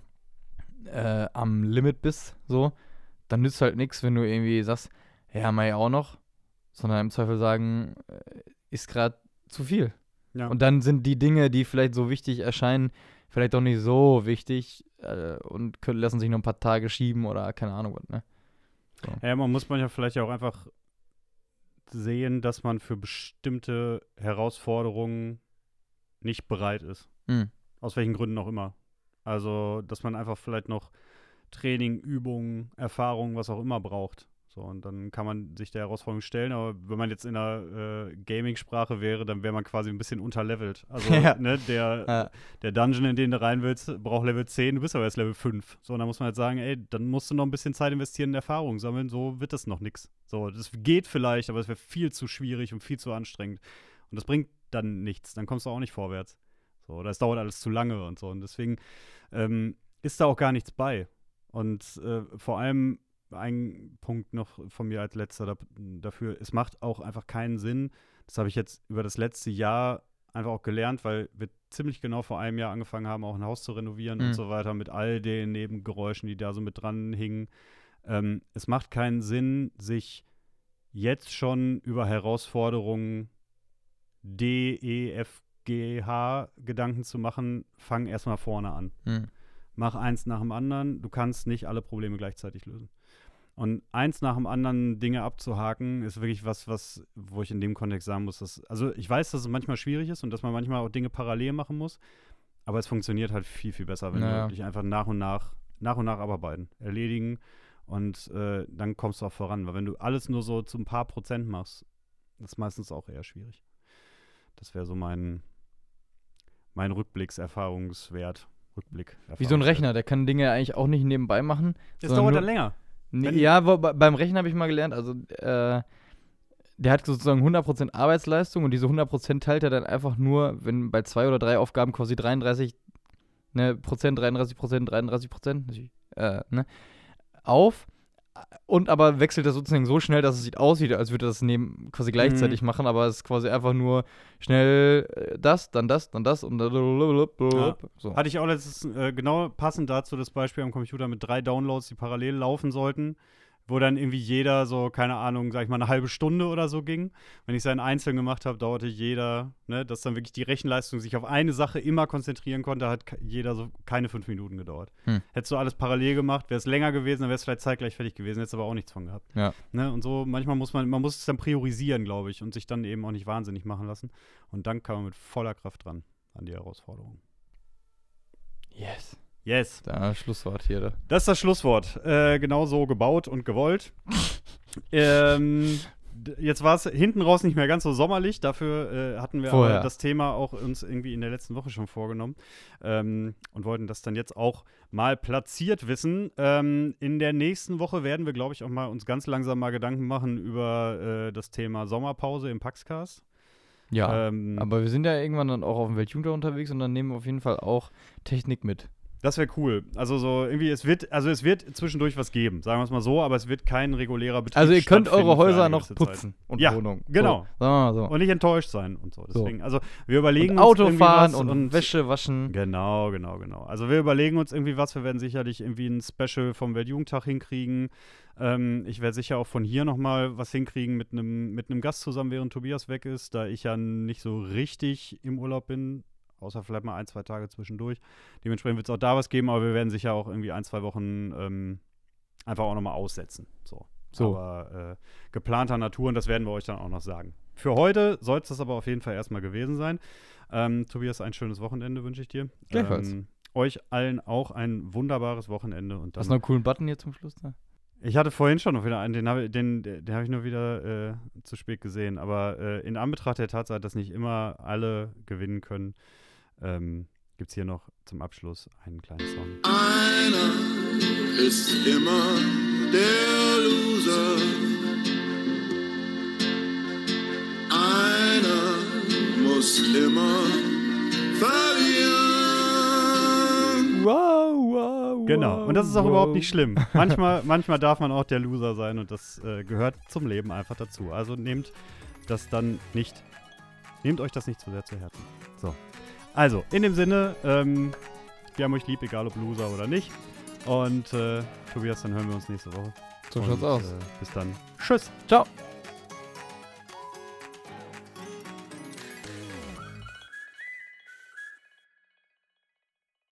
A: äh, am Limit bist, so, dann nützt halt nichts, wenn du irgendwie sagst, ja, mach ich auch noch, sondern im Zweifel sagen, äh, ist gerade zu viel.
B: Ja.
A: Und dann sind die Dinge, die vielleicht so wichtig erscheinen, vielleicht doch nicht so wichtig äh, und können, lassen sich noch ein paar Tage schieben oder keine Ahnung was, ne?
B: Ja, man muss manchmal vielleicht auch einfach sehen, dass man für bestimmte Herausforderungen nicht bereit ist.
A: Mhm.
B: Aus welchen Gründen auch immer. Also, dass man einfach vielleicht noch Training, Übungen, Erfahrung, was auch immer braucht. So, und dann kann man sich der Herausforderung stellen, aber wenn man jetzt in der äh, Gaming-Sprache wäre, dann wäre man quasi ein bisschen unterlevelt. Also,
A: Ja.
B: ne, der,
A: Ja.
B: der Dungeon, in den du rein willst, braucht Level 10, du bist aber erst Level 5. So, und dann muss man halt sagen, ey, dann musst du noch ein bisschen Zeit investieren in Erfahrung sammeln, so wird das noch nix. So, das geht vielleicht, aber es wäre viel zu schwierig und viel zu anstrengend. Und das bringt dann nichts, dann kommst du auch nicht vorwärts. So, oder es dauert alles zu lange und so. Und deswegen ähm, ist da auch gar nichts bei. Und äh, vor allem ein Punkt noch von mir als letzter da, dafür, es macht auch einfach keinen Sinn. Das habe ich jetzt über das letzte Jahr einfach auch gelernt, weil wir ziemlich genau vor einem Jahr angefangen haben, auch ein Haus zu renovieren
A: Mhm.
B: und so weiter, mit all den Nebengeräuschen, die da so mit dran hingen. Ähm, es macht keinen Sinn, sich jetzt schon über Herausforderungen D, E, F, G, H Gedanken zu machen. Fang erstmal vorne an
A: Mhm.
B: mach eins nach dem anderen. Du kannst nicht alle Probleme gleichzeitig lösen. Und eins nach dem anderen Dinge abzuhaken, ist wirklich was, was, wo ich in dem Kontext sagen muss, dass, also ich weiß, dass es manchmal schwierig ist und dass man manchmal auch Dinge parallel machen muss, aber es funktioniert halt viel, viel besser, wenn
A: Naja.
B: du wirklich einfach nach und nach, nach und nach abarbeiten, erledigen und äh, dann kommst du auch voran. Weil wenn du alles nur so zu ein paar Prozent machst, das ist meistens auch eher schwierig. Das wäre so mein, mein Rückblickserfahrungswert. Rückblick.
A: Wie so ein Rechner, der kann Dinge eigentlich auch nicht nebenbei machen.
B: Das dauert
A: nur-
B: dann länger.
A: Nee, ja, wo, bei- beim Rechner habe ich mal gelernt, also äh, der hat sozusagen 100% Arbeitsleistung und diese 100% teilt er dann einfach nur, wenn bei zwei oder drei Aufgaben quasi 33 ne, Prozent, 33 Prozent, 33 Prozent äh, ne, auf und aber wechselt das sozusagen so schnell, dass es sieht aussieht, als würde er das neben quasi gleichzeitig machen, aber es ist quasi einfach nur schnell äh, das, dann das, dann das und dann so.
B: Hatte ich auch letztens äh, genau passend dazu das Beispiel am Computer mit drei Downloads, die parallel laufen sollten, wo dann irgendwie jeder so, keine Ahnung, sag ich mal, eine halbe Stunde oder so ging. Wenn ich es dann einzeln gemacht habe, dauerte jeder, ne, dass dann wirklich die Rechenleistung sich auf eine Sache immer konzentrieren konnte, hat jeder so keine fünf Minuten gedauert.
A: Hm.
B: Hättest du alles parallel gemacht, wäre es länger gewesen, dann wäre es vielleicht zeitgleich fertig gewesen, hättest aber auch nichts von gehabt.
A: Ja.
B: Ne, und so, manchmal muss man, man muss es dann priorisieren, glaube ich, und sich dann eben auch nicht wahnsinnig machen lassen. Und dann kann man mit voller Kraft dran an die Herausforderung.
A: Yes.
B: Yes.
A: Da Schlusswort hier. Da.
B: Das ist das Schlusswort. Äh, genau so gebaut und gewollt. ähm, jetzt war es hinten raus nicht mehr ganz so sommerlich. Dafür äh, hatten wir
A: Vorher.
B: aber das Thema auch uns irgendwie in der letzten Woche schon vorgenommen ähm, und wollten das dann jetzt auch mal platziert wissen. Ähm, in der nächsten Woche werden wir, glaube ich, auch mal uns ganz langsam mal Gedanken machen über äh, das Thema Sommerpause im Paxcast.
A: Ja.
B: Ähm,
A: Aber wir sind ja irgendwann dann auch auf dem Weltjugendtag unterwegs und dann nehmen wir auf jeden Fall auch Technik mit.
B: Das wäre cool. Also so irgendwie, es wird, also es wird zwischendurch was geben, sagen wir es mal so, aber es wird kein regulärer Betrieb
A: Also ihr könnt eure Häuser noch
B: gewisse Zeit.
A: putzen und
B: Ja,
A: Wohnungen.
B: genau.
A: So, so.
B: Und nicht enttäuscht sein und so. Deswegen, also wir überlegen
A: Und
B: uns
A: Auto fahren
B: was
A: und, Wäsche waschen.
B: Genau, genau, genau. Also wir überlegen uns irgendwie was. Wir werden sicherlich irgendwie ein Special vom Weltjugendtag hinkriegen. Ähm, ich werde sicher auch von hier nochmal was hinkriegen mit einem mit einem Gast zusammen, während Tobias weg ist, da ich ja nicht so richtig im Urlaub bin. Außer vielleicht mal ein, zwei Tage zwischendurch. Dementsprechend wird es auch da was geben, aber wir werden sicher auch irgendwie ein, zwei Wochen ähm, einfach auch nochmal aussetzen. So.
A: So.
B: Aber äh, geplanter Natur und das werden wir euch dann auch noch sagen. für heute soll es das aber auf jeden Fall erstmal gewesen sein. Ähm, Tobias, ein schönes Wochenende wünsche ich dir.
A: Gleichfalls.
B: Ähm, euch allen auch ein wunderbares Wochenende. Und
A: Hast du
B: dann,
A: noch einen coolen Button hier zum Schluss da?
B: ich hatte vorhin schon noch wieder einen, den habe den, den habe ich nur wieder äh, zu spät gesehen. Aber äh, in Anbetracht der Tatsache, dass nicht immer alle gewinnen können, ähm, gibt es hier noch zum Abschluss einen kleinen Song.
E: Einer ist immer der Loser. Einer muss immer verlieren.
A: Wow, wow,
B: Genau, und das ist auch überhaupt nicht schlimm. Manchmal, manchmal darf man auch der Loser sein und das äh, gehört zum Leben einfach dazu. Also nehmt das dann nicht, nehmt euch das nicht zu sehr zu Herzen. So. Also, in dem Sinne, ähm, wir haben euch lieb, egal ob Loser oder nicht. Und äh, Tobias, dann hören wir uns nächste Woche.
A: So
B: und,
A: schaut's aus.
B: Äh, bis dann. Tschüss.
A: Ciao.